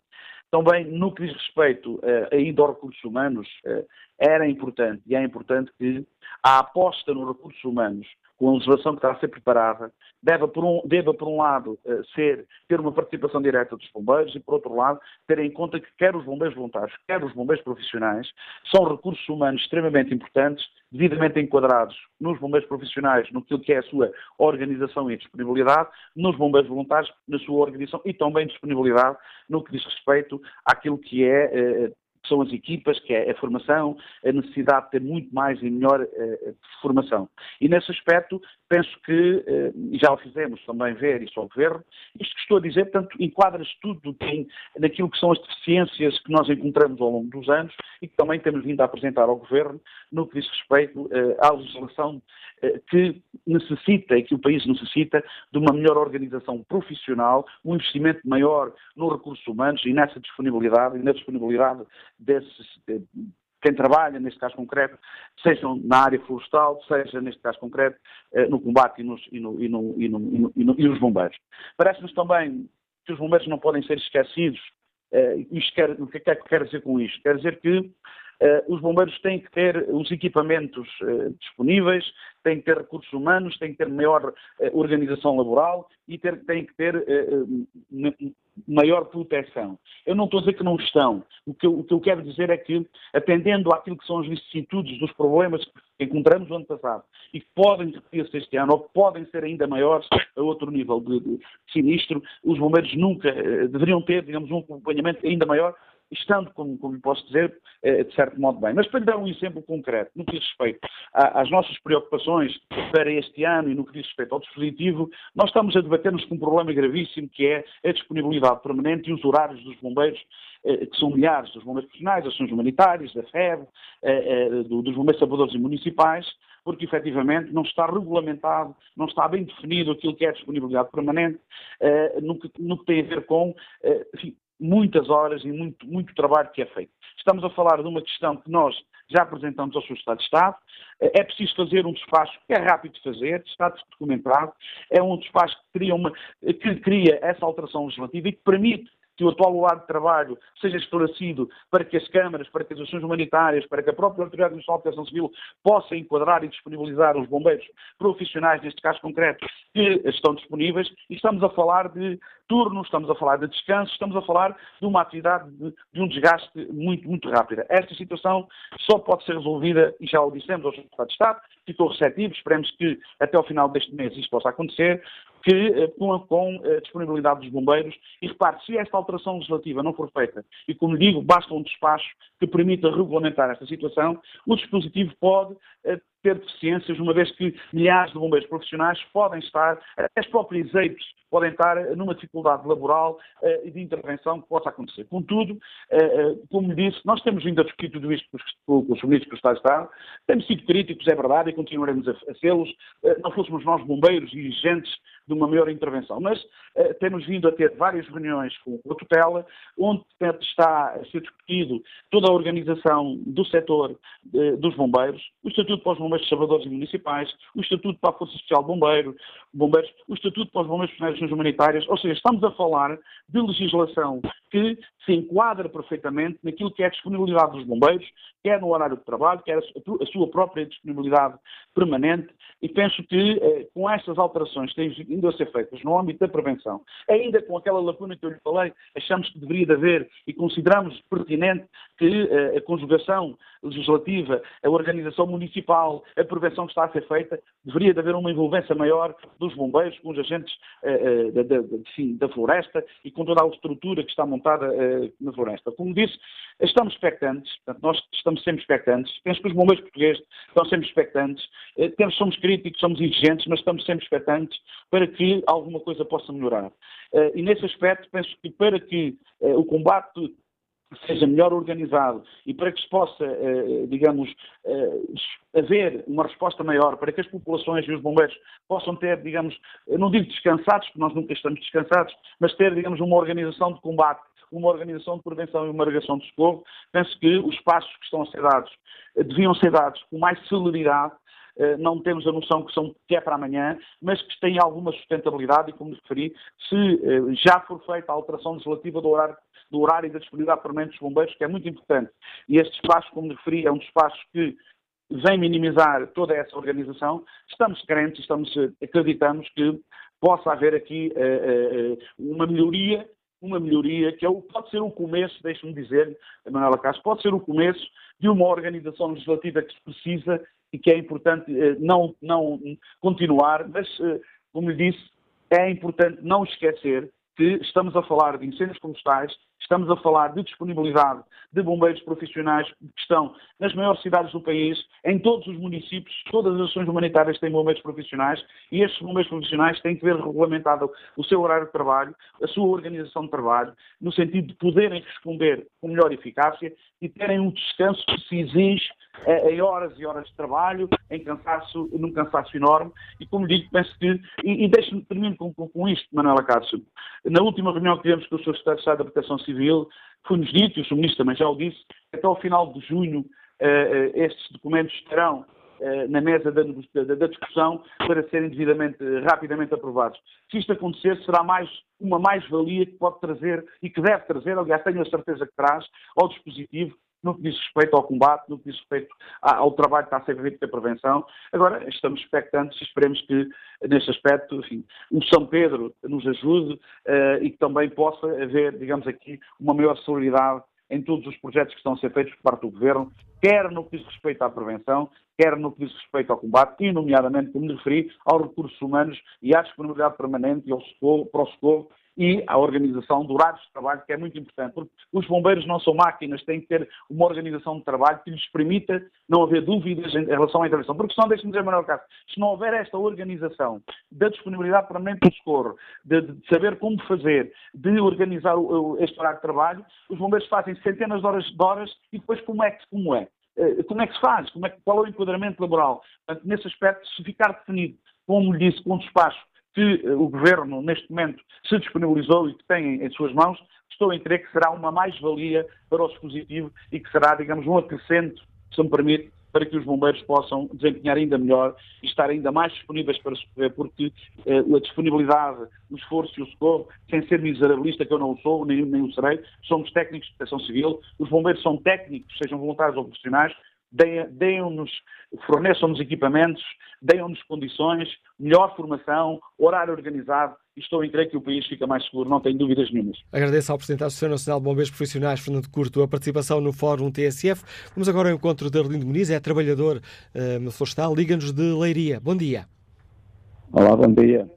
Também, no que diz respeito uh, ainda aos recursos humanos, uh, era importante e é importante que a aposta nos recursos humanos com a legislação que está a ser preparada, deve, por um, deve, por um lado, eh, ser, ter uma participação direta dos bombeiros e, por outro lado, ter em conta que quer os bombeiros voluntários, quer os bombeiros profissionais, são recursos humanos extremamente importantes, devidamente enquadrados nos bombeiros profissionais, no que é a sua organização e disponibilidade, nos bombeiros voluntários, na sua organização e também disponibilidade no que diz respeito àquilo que é eh, são as equipas, que é a formação, a necessidade de ter muito mais e melhor uh, formação. E nesse aspecto, penso que, uh, já o fizemos também ver isso ao Governo, isto que estou a dizer, portanto, enquadra-se tudo tem, naquilo que são as deficiências que nós encontramos ao longo dos anos e que também temos vindo a apresentar ao Governo no que diz respeito uh, à legislação que necessita e que o país necessita de uma melhor organização profissional, um investimento maior nos recursos humanos e nessa disponibilidade e na disponibilidade desses, quem trabalha, neste caso concreto, seja na área florestal, seja, neste caso concreto, eh, no combate e nos, e no, e no, e bombeiros. Parece-nos também que os bombeiros não podem ser esquecidos. Eh, isto quer, o que é que quer dizer com isto? Quer dizer que Uh, os bombeiros têm que ter os equipamentos disponíveis, têm que ter recursos humanos, têm que ter maior organização laboral e ter, têm que ter maior proteção. Eu não estou a dizer que não estão. O que, eu, o que eu quero dizer é que, atendendo àquilo que são as vicissitudes dos problemas que encontramos no ano passado e que podem repetir-se este ano ou podem ser ainda maiores a outro nível de, de sinistro, os bombeiros nunca deveriam ter, digamos, um acompanhamento ainda maior estando, como, como posso dizer, eh, de certo modo bem. Mas para lhe dar um exemplo concreto, no que diz respeito às nossas preocupações para este ano e no que diz respeito ao dispositivo, nós estamos a debater-nos com um problema gravíssimo que é a disponibilidade permanente e os horários dos bombeiros, eh, que são milhares, dos bombeiros profissionais, ações humanitárias, da FEB, eh, dos bombeiros salvadores e municipais, porque efetivamente não está regulamentado, não está bem definido aquilo que é a disponibilidade permanente, no que, no que tem a ver com enfim, muitas horas e muito, muito trabalho que é feito. Estamos a falar de uma questão que nós já apresentamos ao Sr. Estado de Estado. É preciso fazer um despacho que é rápido de fazer, está documentado. É um despacho que cria, uma, que cria essa alteração legislativa e que permite que o atual horário de trabalho seja esclarecido para que as câmaras, para que as ações humanitárias, para que a própria Autoridade Nacional de Proteção Civil possa enquadrar e disponibilizar os bombeiros profissionais, neste caso concreto, que estão disponíveis. E estamos a falar de turnos, estamos a falar de descanso, estamos a falar de uma atividade de, de um desgaste muito, muito rápida. Esta situação só pode ser resolvida, e já o dissemos ao Estado de Estado, ficou receptivo, esperemos que até ao final deste mês isto possa acontecer, que eh, com a, a disponibilidade dos bombeiros. E repare, se esta alteração legislativa não for feita, e como digo, basta um despacho que permita regulamentar esta situação, o dispositivo pode eh, ter deficiências, uma vez que milhares de bombeiros profissionais podem estar, as próprias eipes podem estar numa dificuldade laboral uh, e de intervenção que possa acontecer. Contudo, uh, como disse, nós temos vindo a discutir tudo isto com, os ministros do Estado de Estado, temos sido críticos, é verdade, e continuaremos a, sê-los, não fôssemos nós bombeiros agentes de uma maior intervenção. Mas temos vindo a ter várias reuniões com a tutela, onde está a ser discutido toda a organização do setor dos bombeiros, o Estatuto para os Bombeiros Salvadores e Municipais, o Estatuto para a Força Social Bombeiro, Bombeiros, o Estatuto para os Bombeiros Profissionais Humanitárias, ou seja, estamos a falar de legislação que se enquadra perfeitamente naquilo que é a disponibilidade dos bombeiros, quer no horário de trabalho, quer a sua própria disponibilidade permanente, e penso que eh, com estas alterações que têm vindo a ser feitas no âmbito da prevenção, ainda com aquela lacuna que eu lhe falei, achamos que deveria haver e consideramos pertinente que eh, a conjugação legislativa, a organização municipal, a prevenção que está a ser feita, deveria haver uma envolvência maior dos bombeiros, com os agentes eh, da, da, da, floresta e com toda a estrutura que está montada na floresta. Como disse, estamos expectantes, portanto, nós estamos sempre expectantes, penso que os bombeiros portugueses estão sempre expectantes, temos, somos críticos, somos exigentes, mas estamos sempre expectantes para que alguma coisa possa melhorar. Eh, e nesse aspecto, penso que para que eh, o combate seja melhor organizado e para que se possa, digamos, haver uma resposta maior, para que as populações e os bombeiros possam ter, digamos, não digo descansados, porque nós nunca estamos descansados, mas ter, digamos, uma organização de combate uma organização de prevenção e uma organização de socorro, penso que os passos que estão a ser dados eh, deviam ser dados com mais celeridade, eh, não temos a noção que, são, que é para amanhã, mas que têm alguma sustentabilidade e, como referi, se eh, já for feita a alteração legislativa do horário, do horário e da disponibilidade permanente dos bombeiros, que é muito importante. E este espaço, como referi, é um passos que vem minimizar toda essa organização. Estamos crentes, estamos, acreditamos que possa haver aqui uh, uh, uma melhoria uma melhoria, que é o, pode ser o começo, deixe-me dizer, Manuela Castro, pode ser o começo de uma organização legislativa que se precisa e que é importante eh, não, não continuar, mas, eh, como lhe disse, é importante não esquecer que estamos a falar de incêndios florestais, estamos a falar de disponibilidade de bombeiros profissionais que estão nas maiores cidades do país, em todos os municípios, todas as ações humanitárias têm bombeiros profissionais e estes bombeiros profissionais têm que ver regulamentado o seu horário de trabalho, a sua organização de trabalho, no sentido de poderem responder com melhor eficácia e terem um descanso que se exige eh, em horas e horas de trabalho, em cansaço, num cansaço enorme, e como digo, penso que, e, e deixe-me terminar com, com, com, isto, Manuela Cássio, na última reunião que tivemos com o Sr. Secretário de Estado da Proteção Civil, foi-nos dito, e o Sr. Ministro também já o disse, até ao final de junho uh, estes documentos estarão na mesa da, da, da, discussão para serem devidamente, rapidamente aprovados. Se isto acontecer, será mais uma mais-valia que pode trazer e que deve trazer, aliás, tenho a certeza que traz, ao dispositivo no que diz respeito ao combate, no que diz respeito ao trabalho que está a ser feito da prevenção. Agora, estamos expectantes e esperemos que, neste aspecto, enfim, o São Pedro nos ajude uh, e que também possa haver, digamos aqui, uma maior solidariedade em todos os projetos que estão a ser feitos por parte do Governo, quer no que diz respeito à prevenção, quer no que diz respeito ao combate, e nomeadamente, como me referi, aos recursos humanos e à disponibilidade permanente e ao socorro, para o socorro e à organização de horários de trabalho, que é muito importante, porque os bombeiros não são máquinas, têm que ter uma organização de trabalho que lhes permita não haver dúvidas em relação à intervenção. Porque senão, deixe-me dizer, Manuel Castro, se não houver esta organização da disponibilidade permanente do socorro, de, de, saber como fazer, de organizar o, este horário de trabalho, os bombeiros fazem centenas de horas, de horas e depois como é que como é? Eh, como é que se faz? Como é, qual é o enquadramento laboral? Portanto, nesse aspecto, se ficar definido, como lhe disse, com um despacho que eh, o Governo, neste momento, se disponibilizou e que tem em suas mãos, estou em crer que será uma mais-valia para o dispositivo e que será, digamos, um acrescento, se me permite, para que os bombeiros possam desempenhar ainda melhor e estar ainda mais disponíveis para socorrer, porque eh, a disponibilidade, o esforço e o socorro, sem ser miserabilista, que eu não o sou, nem, nem o serei, somos técnicos de proteção civil, os bombeiros são técnicos, sejam voluntários ou profissionais, deem-nos, forneçam-nos equipamentos, deem-nos condições, melhor formação, horário organizado e estou em crer que o país fica mais seguro, não tenho dúvidas nenhumas. Agradeço ao Presidente da Associação Nacional de Bombeiros Profissionais, Fernando Curto, a participação no Fórum TSF. Vamos agora ao encontro de Arlindo Muniz, é trabalhador uh, florestal, liga-nos de Leiria. Bom dia. Olá, bom dia.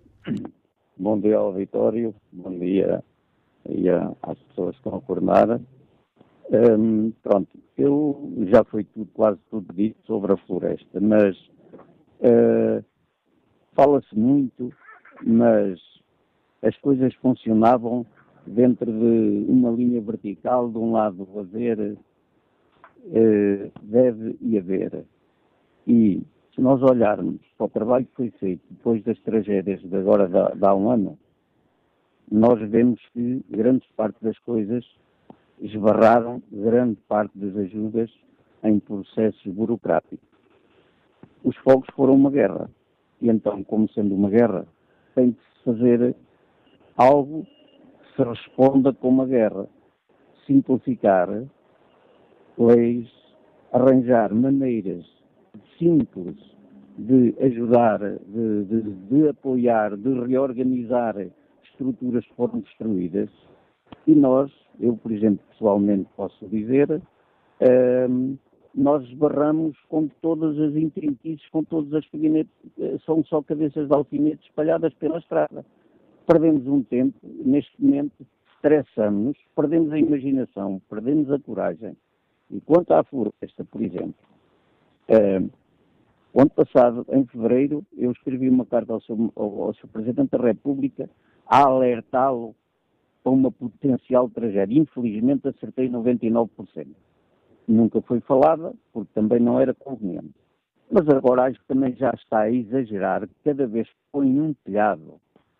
Bom dia ao Vitório, bom dia e às pessoas que estão a coordenar. Um, pronto, eu já foi tudo, quase tudo dito sobre a floresta, mas uh, fala-se muito, mas as coisas funcionavam dentro de uma linha vertical, de um lado haver, uh, deve e haver. E se nós olharmos para o trabalho que foi feito depois das tragédias de agora de há um ano, nós vemos que grande parte das coisas esbarraram grande parte das ajudas em processos burocráticos. Os fogos foram uma guerra. E então, como sendo uma guerra, tem de se fazer algo que se responda com uma guerra. Simplificar leis, arranjar maneiras simples de ajudar, de, de, de apoiar, de reorganizar estruturas que foram destruídas e nós, eu, por exemplo, pessoalmente posso dizer, ehm, nós esbarramos com todas as intrinquices, com todas as alfinetes, eh, são só cabeças de alfinetes espalhadas pela estrada. Perdemos um tempo, neste momento, estressamos, perdemos a imaginação, perdemos a coragem. E quanto à floresta, por exemplo, uh, o ano passado, em fevereiro, eu escrevi uma carta ao seu, ao, ao seu Presidente da República a alertá-lo para uma potencial tragédia. Infelizmente acertei 99%. Nunca foi falada, porque também não era conveniente. Mas agora acho que também já está a exagerar, cada vez que põe um telhado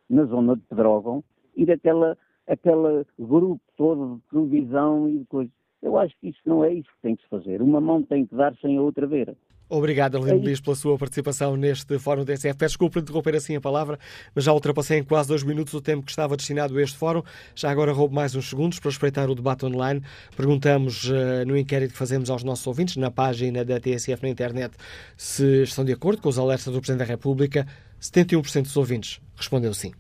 na zona de Pedrógão, ir aquela, aquela grupo todo de televisão e de coisas. Eu acho que isso não é isso que tem que se fazer. Uma mão tem que dar sem a outra ver. Obrigado, Arlindo é pela sua participação neste Fórum DSF. Peço desculpa por interromper assim a palavra, mas já ultrapassei em quase dois minutos o tempo que estava destinado a este fórum. Já agora roubo mais uns segundos para espreitar o debate online. Perguntamos uh, no inquérito que fazemos aos nossos ouvintes, na página da TSF na internet, se estão de acordo com os alertas do Presidente da República. 71% dos ouvintes respondeu sim.